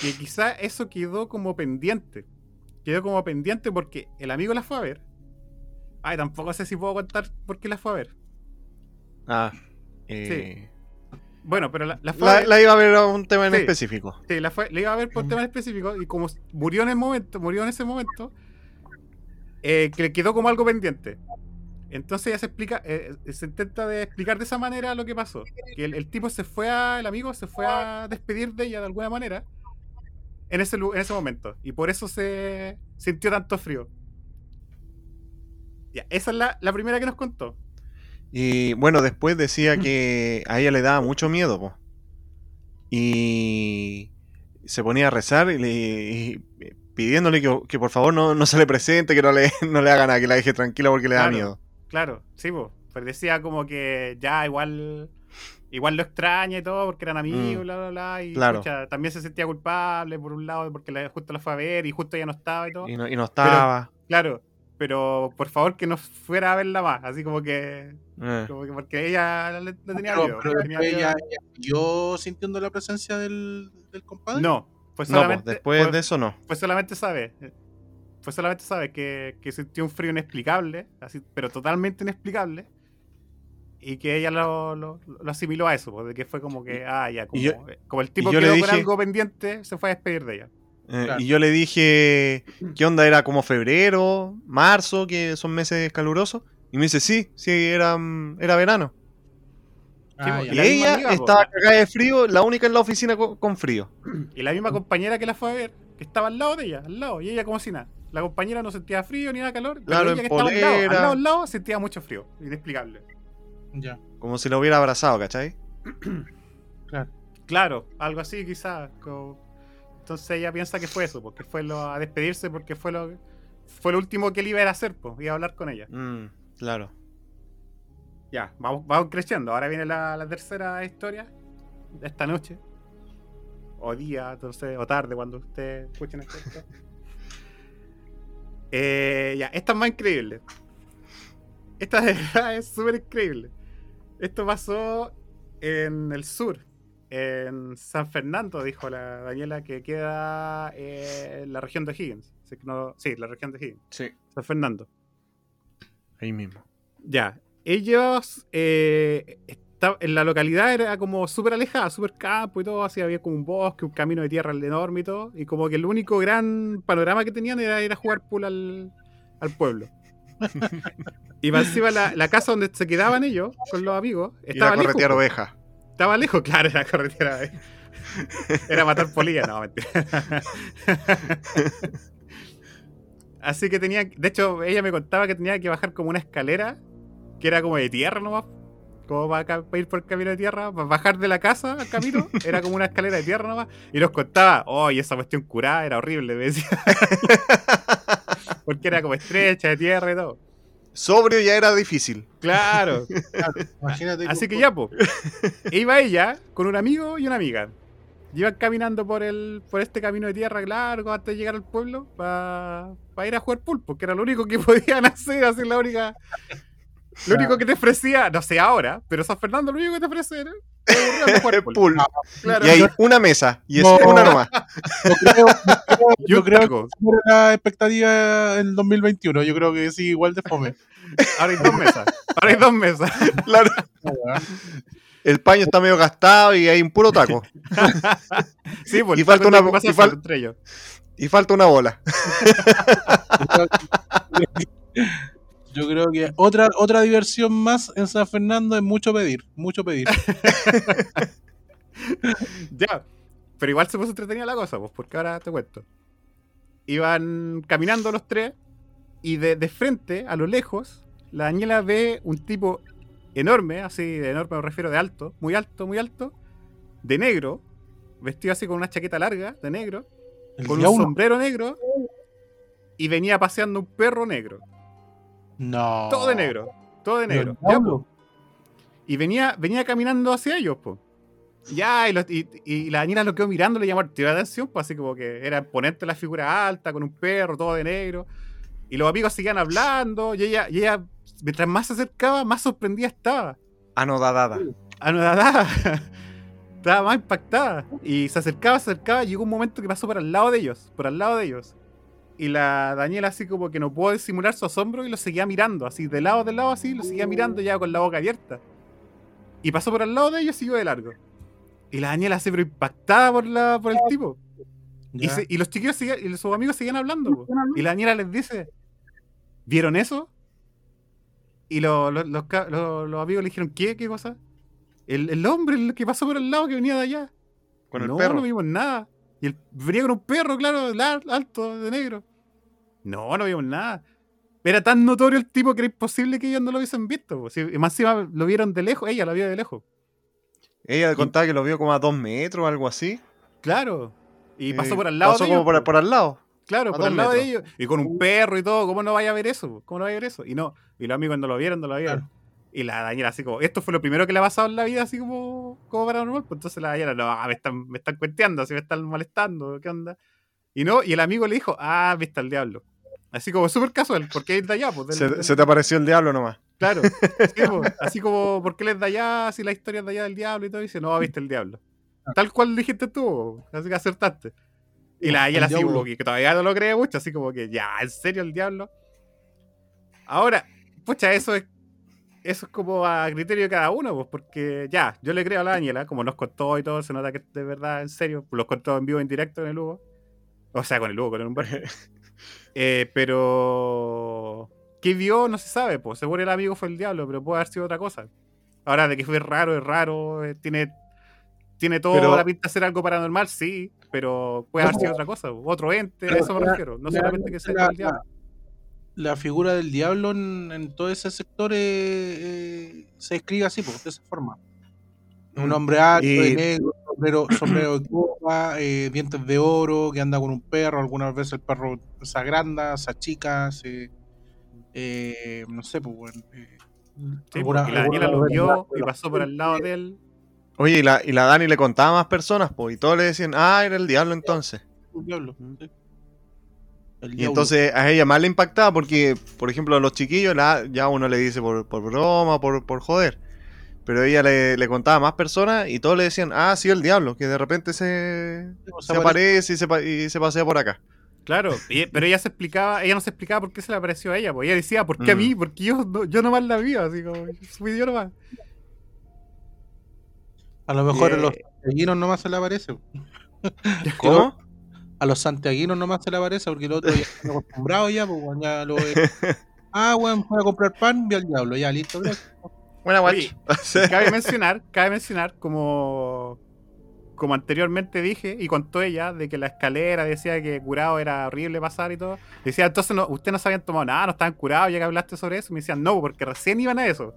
que quizá eso quedó como pendiente. Quedó como pendiente porque el amigo la fue a ver. Ay, tampoco sé si puedo contar por qué la fue a ver. Ah, eh, Bueno, pero la, la fue la, ver. la iba a ver a un tema en Sí. específico. Sí, la, fue, la iba a ver por tema específico y como murió en el momento, murió en ese momento, eh, que le quedó como algo pendiente. Entonces ella se explica, eh, se intenta de explicar de esa manera lo que pasó. Que el, el tipo se fue a, el amigo se fue a despedir de ella de alguna manera en ese, en ese momento. Y por eso se sintió tanto frío. Ya, esa es la, la primera que nos contó. Y bueno, después decía que a ella le daba mucho miedo, po. Y se ponía a rezar y, le, y pidiéndole que, que por favor no, no se le presente, que no le, no le haga nada, que la deje tranquila porque le da miedo. Claro, sí, pues. Pero decía como que ya igual igual lo extraña y todo porque eran amigos, Mm. bla, bla, bla. Y Claro. pucha, también se sentía culpable por un lado porque la- justo la fue a ver y justo ya no estaba y todo. Y no, y no estaba. Claro, pero por favor que no fuera a verla más. Así como que, eh. como que porque ella le, le tenía Pero, miedo. pero tenía después miedo. ella, ella siguió sintiendo la presencia del, del compadre. No, fue No, pues, después de eso no. fue solamente sabe. Fue solamente sabe que, que sintió un frío inexplicable, así, pero totalmente inexplicable. Y que ella lo, lo- lo asimiló a eso, pues, de que fue como que, ah, ya, como, yo- el tipo yo quedó con dije- algo pendiente, se fue a despedir de ella. Eh, Claro. Y yo le dije, ¿qué onda? ¿Era como febrero, marzo, que son meses calurosos? Y me dice, sí, sí, era, mm, era verano. Ah. Y ella amiga, estaba cagada de frío, la única en la oficina con, con frío. Y la misma compañera que la fue a ver, que estaba al lado de ella, al lado, y ella como si nada. La compañera no sentía frío ni nada calor, pero Claro, ella en que estaba al lado, al lado, al lado, sentía mucho frío, inexplicable. Ya, Como si la hubiera abrazado, ¿cachai? claro. Claro, algo así quizás. como- Entonces ella piensa que fue eso, porque fue lo, a despedirse, porque fue lo fue lo último que él iba a hacer, pues, iba a hablar con ella. Mm, claro. Ya, vamos, vamos creciendo. Ahora viene la, la tercera historia de esta noche. O día, entonces, o tarde, cuando ustedes escuchen esto. Eh, ya, esta es más increíble. Esta de verdad es súper increíble. Esto pasó en el sur, en San Fernando, dijo la Daniela, que queda eh, en la región de Higgins. No- sí, la región de Higgins. Sí. San Fernando. Ahí mismo. Ya, ellos eh, en la localidad era como súper alejada, súper campo y todo, así había como un bosque, un camino de tierra enorme y todo, y como que el único gran panorama que tenían era ir a jugar pool al, al pueblo. y encima la, la casa donde se quedaban ellos con los amigos Ir a estaba lejos. corretear ovejas. Estaba lejos, claro, era corretera. eh. Era matar polillas, no, mentira. Así que tenía, de hecho, ella me contaba que tenía que bajar como una escalera que era como de tierra nomás, como para, ir por el camino de tierra, para bajar de la casa al camino, era como una escalera de tierra nomás, y nos contaba, oh, y esa cuestión curada era horrible, me decía. Porque era como estrecha, de tierra y todo. Sobrio ya era difícil. Claro. Imagínate. Así que ya, pues. Iba ella con un amigo y una amiga. Y Iban caminando por el por este camino de tierra largo antes de llegar al pueblo para ir a jugar pulpo, que era lo único que podían hacer, así la única. Lo único que te ofrecía, no sé ahora, pero San Fernando lo único que te de jugar pulpo. Pool. Claro. Y hay una mesa. Y es No. una nomás. Yo creo, yo creo- yo creo que esa era la expectativa en el 2021. Yo creo que sí, igual de fome. Ahora hay dos mesas. Ahora hay dos mesas. Claro. El paño está medio gastado y hay un puro taco. Sí, pues Y falta una- tiene que pasar y fal- entre ellos. Y falta una bola. Yo creo que otra, otra diversión más en San Fernando es mucho pedir, mucho pedir. Ya. Pero igual se puso entretenida la cosa, pues, porque ahora te cuento. Iban caminando los tres y de, de frente, a lo lejos, la Daniela ve un tipo enorme, así de enorme me refiero de alto, muy alto, muy alto, de negro, vestido así con una chaqueta larga, de negro, El con un sombrero negro, y venía paseando un perro negro. No. Todo de negro, todo de negro. Ya. Y venía, venía caminando hacia ellos, pues. Ya, y, los- y- y la Daniela lo quedó mirando, le llamó la atención, pues así como que era imponente la figura alta, con un perro, todo de negro. Y los amigos seguían hablando, y ella, y ella mientras más se acercaba, más sorprendida estaba. Anodadada. Anodada. estaba más impactada. Y se acercaba, se acercaba, y llegó un momento que pasó por al lado de ellos, por al lado de ellos. Y la Daniela así como que no pudo disimular su asombro y lo seguía mirando, así de lado, de lado, así, lo seguía mirando ya con la boca abierta. Y pasó por al lado de ellos y siguió de largo. Y la Daniela así, pero impactada por, la, por el tipo. Y, Ya. se- y los chiquillos seguían, y sus amigos seguían hablando. po. Y la Daniela les dice, ¿vieron eso? Y lo- lo- los, los amigos le dijeron, ¿qué? ¿Qué cosa? El, el hombre el que pasó por el lado que venía de allá. Con el no, perro. no vimos nada. Y él venía con un perro, claro, lar- alto, de negro. No, no vimos nada. Era tan notorio el tipo que era imposible que ellos no lo hubiesen visto. Si- más encima lo vieron de lejos, ella lo vio de lejos. Ella contaba que lo vio como a dos metros o algo así. Claro. Y Eh, pasó por al lado Pasó de como por al lado. Claro, por al lado de ellos. Y con un perro y todo. ¿Cómo no vaya a ver eso? ¿Cómo no vaya a ver eso? Y no. Y los amigos no lo vieron, no lo vieron. Claro. Y la Daniela así como, esto fue lo primero que le ha pasado en la vida, así como, como paranormal. Pues entonces la Daniela, no, me están, me están cuenteando, así me están molestando, ¿qué onda? Y no, y el amigo le dijo, ah, viste al diablo. Así como súper casual, porque es de allá, pues. Se, del- se te apareció el diablo nomás. Claro. Sí, pues, así como, ¿por qué les da allá? Si la historia es de allá del diablo y todo, y dice, no, viste el diablo. Tal cual dijiste tú, así que acertaste. Y la El Daniela así diablo. como que, todavía no lo cree mucho, así como que, ya, ¿en serio el diablo? Ahora, pucha, eso es eso es como a criterio de cada uno, pues, porque ya, yo le creo a la Daniela, como nos contó y todo, se nota que de verdad, en serio, los contó en vivo, en directo en el Hugo. O sea, con el Hugo, con el Humberto. Eh, pero. ¿Qué vio? No se sabe, pues. Seguro el amigo fue el diablo, pero puede haber sido otra cosa. Ahora, de que fue raro, es raro. eh, tiene, tiene toda Pero- la pinta de ser algo paranormal, sí, pero puede haber sido otra cosa. Otro ente, a eso me la- refiero. No la- solamente que sea la- el diablo. La figura del diablo en, en todo ese sector eh, eh, se escribe así, pues, de esa forma. Un Mm. hombre alto, Y- de negro, sombrero, sombrero de copa, eh, dientes de oro, que anda con un perro. Algunas veces el perro se agranda, se achica, se, eh, no sé, pues, bueno, eh, Sí, alguna- la Daniela lo vio y pasó por al lado de él. Oye, y la, y la Dani le contaba a más personas, pues, y todos le decían, ah, era el diablo entonces. el diablo. El Y diablo. entonces a ella más le impactaba porque, por ejemplo, a los chiquillos la- ya uno le dice por, por broma, por, por joder. Pero ella le, le contaba a más personas y todos le decían, ah, sí, el diablo, que de repente se, sea, aparece y se, pa- y se pasea por acá. Claro, y- pero ella se explicaba, ella no se explicaba por qué se le apareció a ella, pues ella decía, ¿por qué a Mm. mí? Porque yo, no- yo nomás la vi, así como, fui yo nomás. A lo mejor a Eh, los santiaguinos nomás se le aparece. ¿Cómo? A los santiaguinos nomás se le aparece porque el otro ya está acostumbrado ya, pues ya lo. Ah, weón, voy a comprar pan, vi al diablo, ya listo. Buena guacho. Cabe mencionar, cabe mencionar como, como anteriormente dije y contó ella de que la escalera decía que curado era horrible pasar y todo. Decía, entonces no, ustedes no se habían tomado nada, no estaban curados, ya que hablaste sobre eso. Y me decían, no, porque recién iban a eso.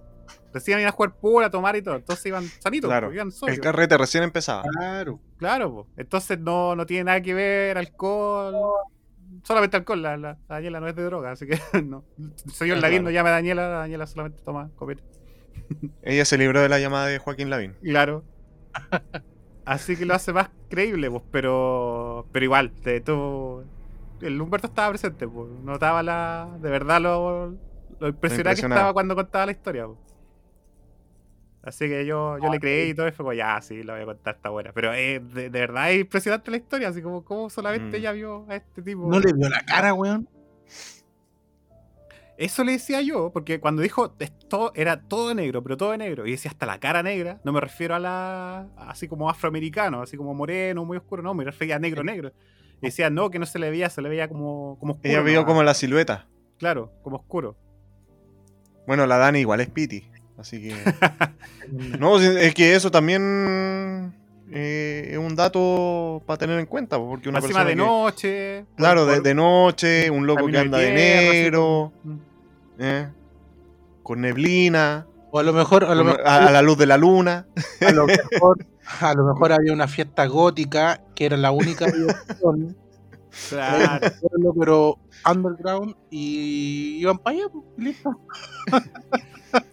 Recién iban a jugar pool, a tomar y todo. Entonces iban sanitos, Claro. pues, iban sobrios. El carrete recién empezaba. Claro. Claro, po. entonces no, no tiene nada que ver alcohol. Solamente alcohol, la, la- la Daniela no es de droga, así que no. Señor Lavín claro. no llama a Daniela, la Daniela solamente toma copete. Ella se libró de la llamada de Joaquín Lavín. Claro. Así que lo hace más creíble, pues, pero. Pero igual, de todo. El Humberto estaba presente, pues. Notaba la. De verdad lo, lo impresionante que estaba cuando contaba la historia, pues. Así que yo, yo le creí y todo, y fue como, ya, sí, la voy a contar, está buena. Pero eh, de, de verdad es impresionante la historia, así como, como solamente Mm. ella vio a este tipo. No le vio la cara, weón. Eso le decía yo, porque cuando dijo esto era todo negro, pero todo negro, y decía hasta la cara negra, no me refiero a la. así como afroamericano, así como moreno, muy oscuro, no, me refería a negro, negro. Y decía, no, que no se le veía, se le veía como, como oscuro. Ella vio como la silueta. Claro, como oscuro. Bueno, la Dani igual es Piti. Así que. No, es que eso también eh, es un dato para tener en cuenta, po, porque una Encima persona de que- noche. Claro, de, por- de noche, un loco que anda de tierra, negro, como- ¿eh? con neblina, O a lo mejor, a lo con- mejor, a, a la luz de la luna. a lo mejor, a lo mejor había una fiesta gótica que era la única diversión, Claro. pero underground y iban para allá, listo.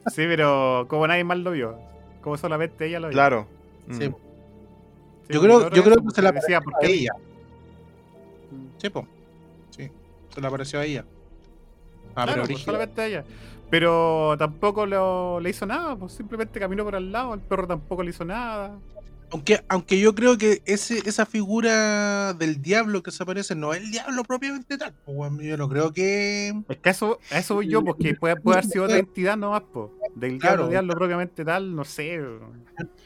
Sí, pero como nadie más lo vio. Como solamente ella lo vio. Claro. Mm. Sí, Sí, Yo creo, yo creo que se la porque decía, ¿por a ella. Sí, po. Sí, se le apareció a ella. Ah, Claro, pero pues, brígido. solamente a ella. Pero tampoco lo- le hizo nada, pues simplemente caminó por al lado, el perro tampoco le hizo nada. Aunque, aunque yo creo que ese, esa figura del diablo que se aparece no es el diablo propiamente tal. pues, yo no creo que. Es que a eso, eso voy yo, porque puede, puede haber sido otra entidad nomás, pues. Del Claro. diablo, diablo propiamente tal, no sé. Yo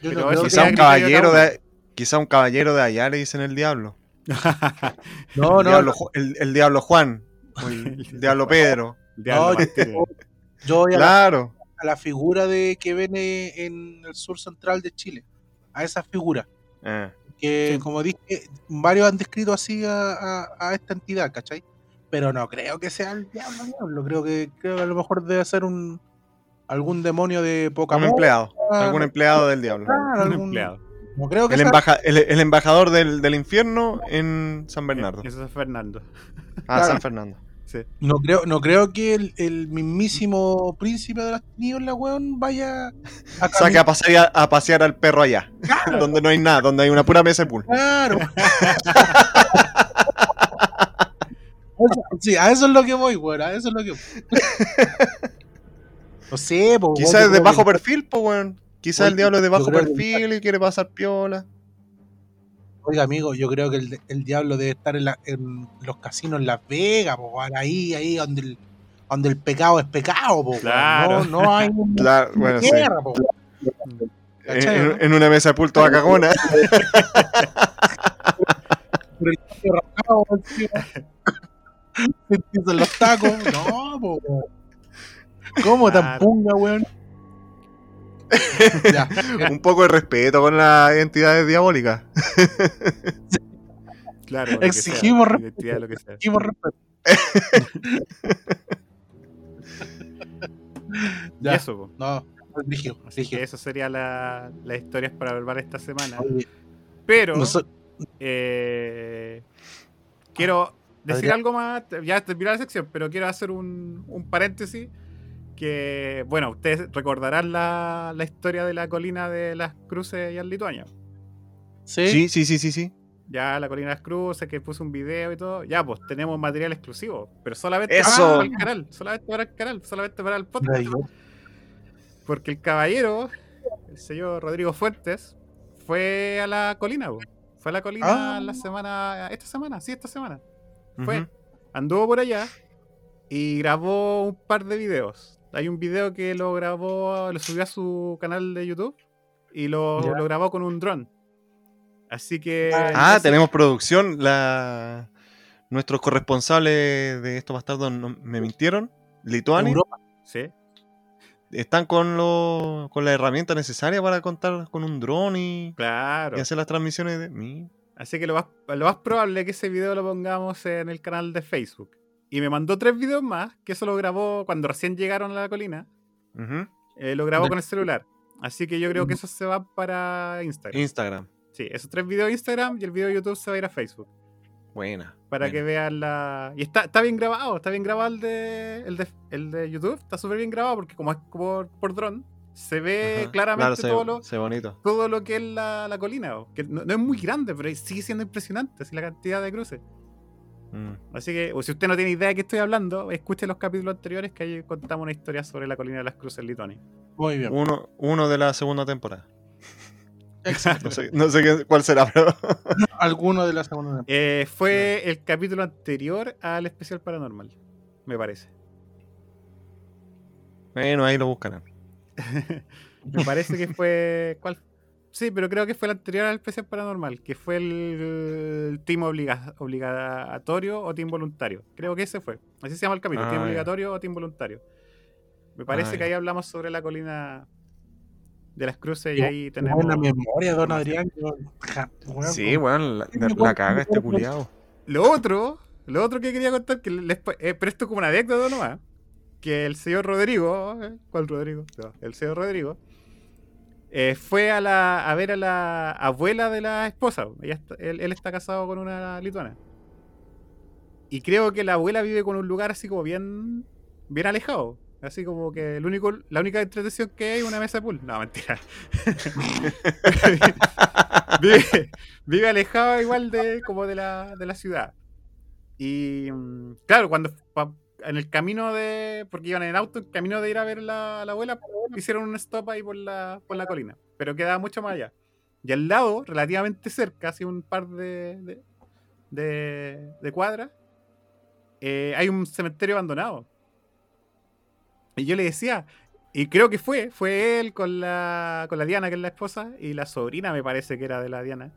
Pero no Quizá un caballero de quizá un caballero de allá le dicen el diablo. No, el, no, diablo el, el diablo Juan. o el, El diablo Pedro. El diablo No, yo- voy a la, Claro. a la figura de que ven eh, en el sur central de Chile. A esa figura. Eh, Que, Sí. como dije, varios han descrito así a, a- a esta entidad, ¿cachai? Pero no creo que sea el diablo, diablo. Creo que, creo que a lo mejor debe ser un algún demonio de poca un empleado. Algún empleado del diablo. claro, algún- empleado. No creo que El, sea- embaja- el, el embajador del, del infierno en San Bernardo. Eso es Fernando. Ah, claro. San Fernando. Sí. No creo, no creo que el, el mismísimo príncipe de las tinieblas, weón, vaya a Saque a pasear, a pasear al perro allá. donde no hay nada, donde hay una pura mesa de pool. Claro. Sí, a eso es lo que voy, weón. A eso es lo que voy. No sé, po, Quizás es de bajo que- perfil, pues, weón. Quizás el diablo es de bajo perfil y quiere pasar piola. Oiga, amigo, yo creo que el, el diablo debe estar en, la- en los casinos en Las Vegas, po, ahí, ahí donde el, donde el pecado es pecado, po. Claro. No, no hay un Claro, bueno, sí. guerra, po, weón. En, ¿Cachai, en- una mesa de pool toda cagona. Los tacos. No, po. ¿Cómo tan punga, weón? ya, Un poco de respeto con las entidades diabólicas. Claro, Exigimos sea, respeto. identidad, lo que sea. Exigimos respeto. Y Ya. eso, po. No, rígido, rígido. eso sería la, las historias para verbal esta semana. Pero eh, quiero decir Adrián. algo más, ya terminar la sección, pero quiero hacer un, un paréntesis. Que, bueno, ustedes recordarán la, la historia de la colina de las cruces allá en Lituania. ¿Sí? Sí, sí, sí, sí, sí. Ya la colina de las cruces, que puse un video y todo. Ya, pues tenemos material exclusivo, pero solamente Eso. para el canal, solamente para el canal, solamente para el podcast. Porque el caballero, el señor Rodrigo Fuentes, fue a la colina, po. fue a la colina Ah. la semana, esta semana, sí, esta semana. Fue, anduvo por allá y grabó un par de videos. Hay un video que lo grabó, lo subió a su canal de YouTube y lo, grabó con un dron. Así que. Ah, ese- tenemos producción. La... Nuestros corresponsales de estos bastardos no- me mintieron. Lituania. Europa. Sí. Están con, lo... con la herramienta necesaria para contar con un dron y... Claro. y hacer las transmisiones de mí. Así que lo más, lo más probable es que ese video lo pongamos en el canal de Facebook. Y me mandó tres videos más, que eso lo grabó cuando recién llegaron a la colina. Eh, lo grabó De- con el celular. Así que yo creo que eso se va para Instagram. Instagram. Sí, esos tres videos de Instagram y el video de YouTube se va a ir a Facebook. Buena. Para que vean la. Y está, está bien grabado, está bien grabado el de, el de, el de YouTube, está súper bien grabado porque como es por, por dron, se ve Ajá. claramente Claro, se, todo, lo, se ve bonito. todo lo que es la, la colina. Que no, no es muy grande, pero sigue siendo impresionante así, la cantidad de cruces. Mm. Así que, o si usted no tiene idea de qué estoy hablando, escuche los capítulos anteriores que ahí contamos una historia sobre la colina de las cruces en Lituania. Muy bien. Uno, uno de la segunda temporada. Excelente. No sé, no sé qué- cuál será, pero. Alguno de la segunda temporada. Eh, fue el capítulo anterior al especial paranormal, me parece. Bueno, ahí lo buscarán. Me parece que fue. ¿Cuál? Sí, pero creo que fue el anterior al especial paranormal, que fue el, team obliga- obligatorio o team voluntario. Creo que ese fue. Así se llama el capítulo, Ah, team obligatorio o team voluntario. Me parece Ah, que ahí hablamos sobre la colina de las cruces y ahí Tenemos buena memoria, don Adrián. yo- ja, weón, Sí, weón, la, la- caga este culiado. Lo otro, lo otro que quería contar, que les, eh, pero esto es como una anécdota nomás, que el señor Rodrigo, eh, ¿cuál Rodrigo? No, el señor Rodrigo, eh, fue a, la, a ver a la abuela de la esposa. Él, está casado con una lituana. Y creo que la abuela vive con un lugar así como bien, bien alejado. Así como que el único, la única entretención que hay es una mesa de pool. No, mentira. vive, vive alejado igual de como de la, de la ciudad. Y mm, claro, cuando en el camino de. Porque iban en el auto, en el camino de ir a ver la, la abuela, hicieron un stop ahí por la, por la colina. Pero quedaba mucho más allá. Y al lado, relativamente cerca, así un par de, de, de- cuadras, eh, hay un cementerio abandonado. Y yo le decía, y creo que fue, fue él con la, con la Diana, que es la esposa, y la sobrina me parece que era de la Diana.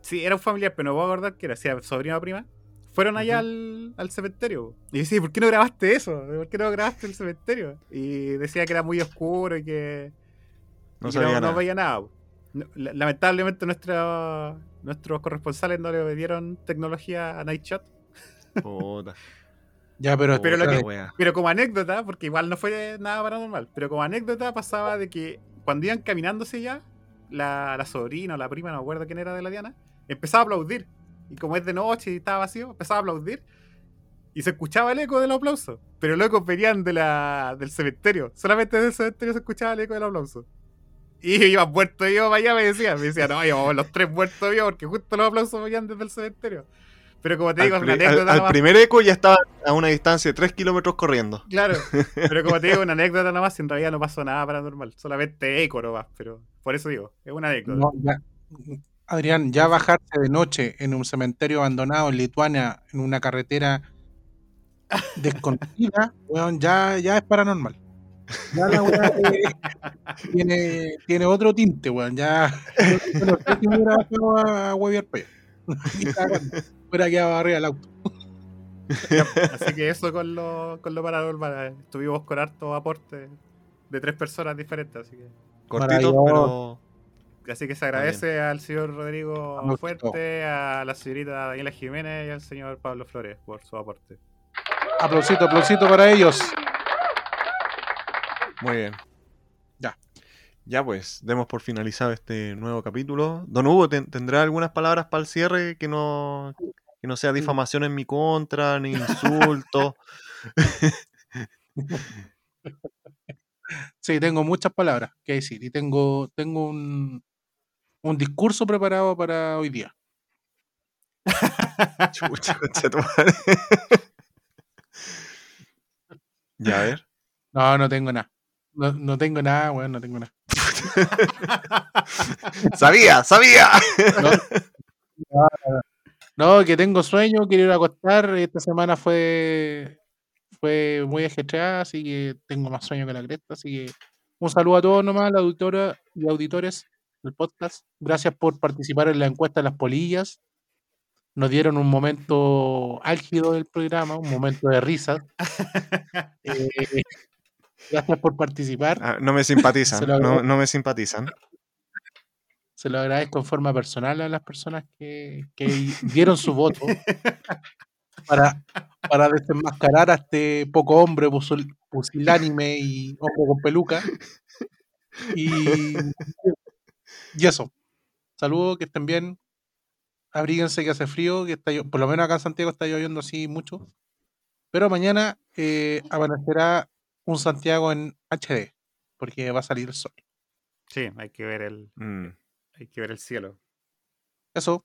Sí, era un familiar, pero no voy a acordar que era, si era sobrina o prima. Fueron allá al, al cementerio. Y decía, ¿por qué no grabaste eso? ¿Por qué no grabaste el cementerio? Y decía que era muy oscuro y que No y que sabía no, nada. no veía nada. No, lamentablemente nuestra- nuestros corresponsales no le dieron tecnología a Nightshot. Puta. Ya, pero, Pero lo que-. Pero como anécdota, porque igual no fue nada paranormal, pero como anécdota pasaba de que cuando iban caminándose ya, la, la sobrina o la prima, no me acuerdo quién era de la Diana, empezaba a aplaudir. Y como es de noche y estaba vacío, empezaba a aplaudir. Y se escuchaba el eco del aplauso. Pero los ecos venían de la, del cementerio. Solamente del cementerio se escuchaba el eco del aplauso. Y iba muerto yo para allá, me decía. Me decía, no, íbamos los tres muertos vivos porque justo los aplausos venían desde el cementerio. Pero como te Al, digo, es una pri- al- anécdota al nomás. primer eco ya estaba a una distancia de 3 kilómetros corriendo. Claro, pero como te digo, una anécdota nomás, en realidad no pasó nada paranormal, solamente eco nomás, pero por eso digo, es una anécdota. no, ya- Adrián, ya bajarse de noche en un cementerio abandonado en Lituania, en una carretera desconocida, weón, ya, ya es paranormal. Ya la weá eh, tiene, tiene otro tinte, weón. Ya. Yo no sé si me hubiera bajado a, huevear cagando. Hubiera quedado arriba del auto. Así que eso con lo, con lo paranormal, estuvimos con harto aporte de tres personas diferentes, así que, Cortito, pero. Así que se agradece al señor Rodrigo Vamos, Fuerte, a la señorita Daniela Jiménez y al señor Pablo Flores por su aporte. Aplausito, aplausito para ellos. Muy bien. Ya. Ya pues, demos por finalizado este nuevo capítulo. Don Hugo, ¿ten- ¿tendrá algunas palabras para el cierre que no, que no sea difamación en mi contra, ni insulto? Sí, tengo muchas palabras que decir y tengo, tengo un, un discurso preparado para hoy día. Chucha, concha tu madre. ya, a ver. No, no tengo nada. No, no tengo nada, weón, no tengo nada. ¡Sabía! ¡Sabía! No, que tengo sueño, quiero ir a acostar. Esta semana fue, fue muy ajetreada, así que tengo más sueño que la cresta. Así que un saludo a todos nomás, la auditora y auditores del podcast. Gracias por participar en la encuesta de las polillas. Nos dieron un momento álgido del programa, un momento de risas. Eh, gracias por participar. Ah, no me simpatizan. Se lo No, agradezco. no me simpatizan. Se lo agradezco en forma personal a las personas que, que dieron su voto. para, para desenmascarar a este poco hombre pusil- pusilánime y hombre con peluca. Y, y eso. Saludos, que estén bien. Abríguense que hace frío, que está por lo menos acá en Santiago está lloviendo así mucho. Pero mañana eh, amanecerá un Santiago en HD, porque va a salir el sol. Sí, hay que ver el, Mm, hay que ver el cielo. Eso,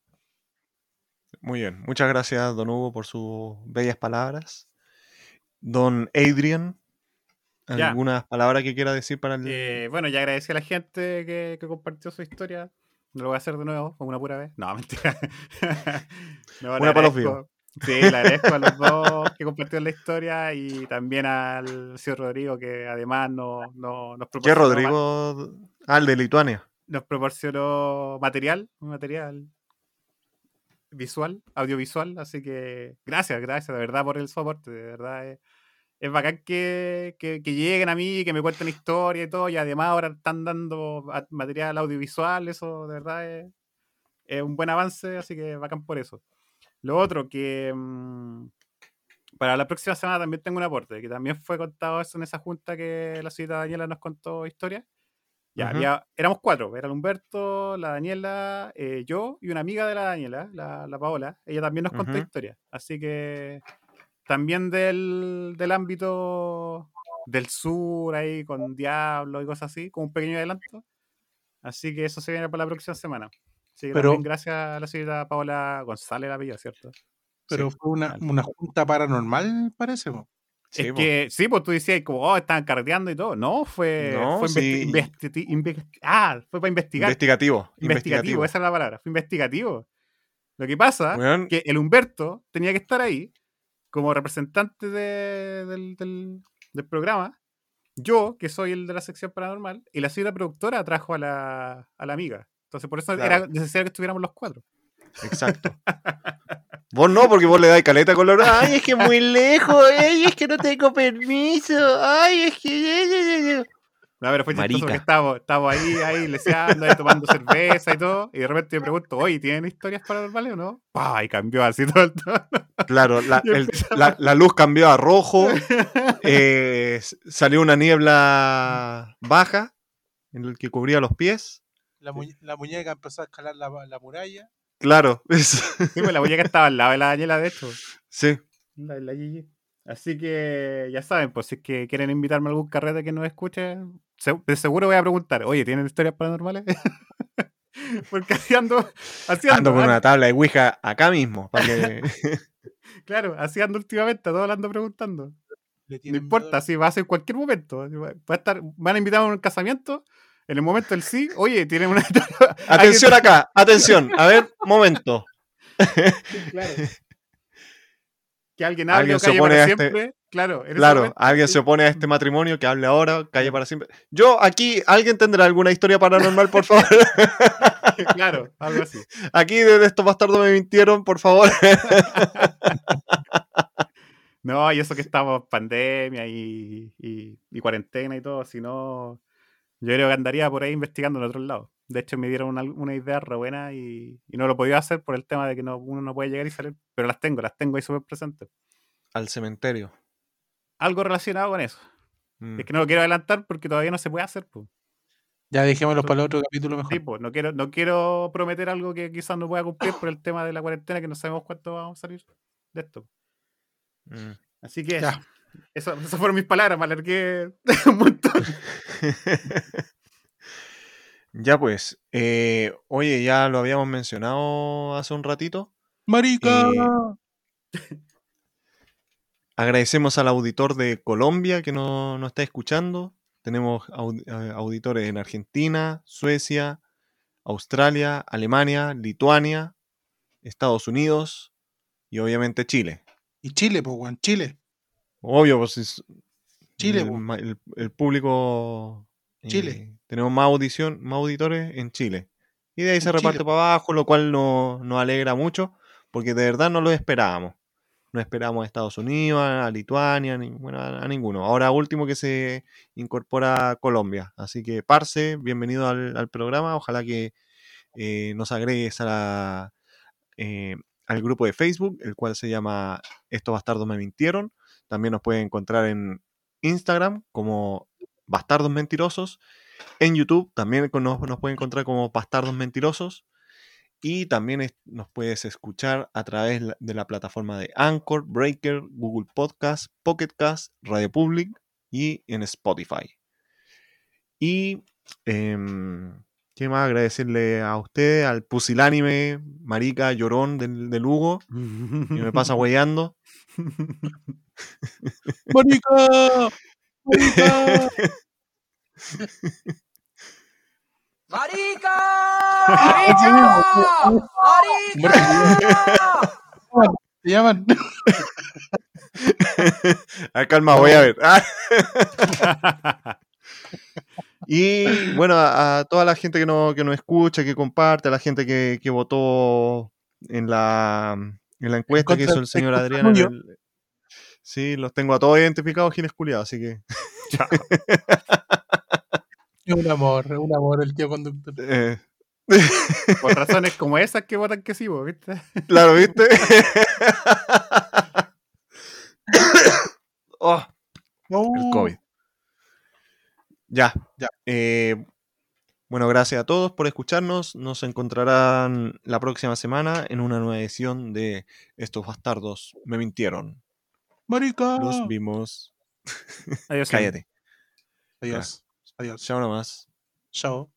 muy bien. Muchas gracias, don Hugo, por sus bellas palabras. Don Adrian. ¿Algunas palabras que quiera decir para el... Eh, bueno, ya agradecí a la gente que, que compartió su historia. No lo voy a hacer de nuevo, como una pura vez. No, mentira. No, Una para los agradezco- Sí, le agradezco a los dos que compartieron la historia y también al señor Rodrigo que además no, no, nos ¿Qué proporcionó ma- Rodrigo? Ah, el de Lituania. nos proporcionó material, un material visual, audiovisual, así que gracias, gracias de verdad por el soporte, de verdad es, es bacán que, que, que lleguen a mí, que me cuenten historia y todo, y además ahora están dando material audiovisual, eso de verdad es, es un buen avance, así que bacán por eso. Lo otro, que mm, para la próxima semana también tengo un aporte, que también fue contado eso en esa junta que la señorita Daniela nos contó historia. Ya, Ujú. había, éramos cuatro, era Humberto, la Daniela, eh, yo y una amiga de la Daniela, la, la Paola. Ella también nos contó Ujú. historia. Así que también del, del ámbito del sur, ahí con Diablo y cosas así, como un pequeño adelanto. Así que eso se viene para la próxima semana. Así que Pero- también gracias a la señorita Paola González, la apellido, ¿cierto? pero Sí. fue una, una junta paranormal, parece. Sí, es que, sí, pues tú decías como, oh, estaban carreteando y todo. No, fue. No, fue investi- sí. investi- investi- ah, fue para investigar. Investigativo. investigativo, Investigativo. esa es la palabra, fue investigativo. Lo que pasa Weón, que el Humberto tenía que estar ahí como representante de- del, del- del programa. Yo, que soy el de la sección paranormal, y la señora productora trajo a la, a la amiga. Entonces, por eso Claro. era necesario que estuviéramos los cuatro. Exacto. Vos no, porque vos le dais caleta color. Ay, es que muy lejos. Ay, es que no tengo permiso. Ay, es que. No, pero fue chistoso porque estábamos, estábamos ahí, ahí, leseando, ahí tomando cerveza y todo. Y de repente me pregunto, oye, ¿tienen historias paranormales o no? ¡Pah! Y cambió así todo el tono. Claro, la, el- la- la luz cambió a rojo. eh, salió una niebla baja en el que cubría los pies. La, muñe- la muñeca empezó a escalar la, la muralla. Claro, es- Sí, pues la muñeca estaba al lado de la Daniela, de hecho. sí. La, la Gigi. Así que ya saben, pues si es que quieren invitarme a algún carrete que nos escuche, de seguro voy a preguntar, oye, ¿tienen historias paranormales? Porque así ando, así ando, Ando con ando- una tabla de Ouija acá mismo. Para que... claro, así ando últimamente, a todos ando preguntando. No importa, miedo- si va a ser en cualquier momento. va a estar, van a invitar a un casamiento, en el momento del sí, oye, tienen una Atención acá, atención. A ver, momento. Claro. Que alguien hable Alguien o se calle opone para a este- siempre. Claro, en ese Claro, momento- alguien se opone a este matrimonio, que hable ahora, calle para siempre. Yo, aquí, ¿alguien tendrá alguna historia paranormal, por favor? claro, algo así. Aquí desde estos bastardos me mintieron, por favor. No, y eso que estamos pandemia y, y- y cuarentena y todo, si no, yo creo que andaría por ahí investigando en otros lados. De hecho, me dieron una, una idea re buena y, y no lo podía hacer por el tema de que no, uno no puede llegar y salir, pero las tengo, las tengo ahí súper presentes. Al cementerio. Algo relacionado con eso. Mm. Es que no lo quiero adelantar porque todavía no se puede hacer. Pues. Ya dejémoslo para el otro capítulo mejor. Sí, pues, no quiero, no quiero prometer algo que quizás no pueda cumplir por el tema de la cuarentena, que no sabemos cuánto vamos a salir de esto. Mm. Así que Ya. Eso, esas fueron mis palabras, me alargué un montón. Ya pues, eh, oye, ya lo habíamos mencionado hace un ratito. ¡Marica! Eh, Agradecemos al auditor de Colombia que no- nos está escuchando. Tenemos aud- eh, auditores en Argentina, Suecia, Australia, Alemania, Lituania, Estados Unidos y obviamente Chile. Y Chile, pues, Juan, Chile. Obvio, pues es Chile, el, público. Chile. eh, tenemos más audición, más auditores en Chile. Y de ahí se reparte Chile. para abajo, lo cual no- nos alegra mucho, porque de verdad no lo esperábamos. No esperábamos a Estados Unidos, a Lituania, ni, bueno, a, a ninguno. Ahora último que se incorpora Colombia. Así que, Parce, bienvenido al, al programa. Ojalá que eh, nos agregues a la, eh, al grupo de Facebook, el cual se llama Estos Bastardos Me Mintieron. También nos pueden encontrar en Instagram como Bastardos Mentirosos. En YouTube también nos, nos pueden encontrar como Bastardos Mentirosos. Y también nos puedes escuchar a través de la plataforma de Anchor, Breaker, Google Podcast, Pocket Cast, Radio Public y en Spotify. Y em, ¿qué más? Agradecerle a ustedes, al pusilánime, marica, llorón del, del Hugo, que me pasa hueando. ¡Marica! ¡Marica! ¡Marica! ¡Marica! ¡Marica! Se llaman. Ah, calma, voy a ver. Ah. y bueno, a, a toda la gente que, no, que nos escucha, que comparte, a la gente que, que votó en la, en la encuesta que hizo el señor Adrián. el- Sí, los tengo a todos identificados, Giles Culiados, así que. Es un amor, es un amor el tío conductor. eh, Por razones como esas que votan que sí, vos, ¿viste? claro, ¿viste? Oh, el COVID. Ya. Ya. Eh, bueno, gracias a todos por escucharnos. Nos encontrarán la próxima semana en una nueva edición de Estos bastardos me mintieron. ¡Marica! Los vimos. Adiós. Cállate. Adiós. Adiós. Chao nomás. Chao.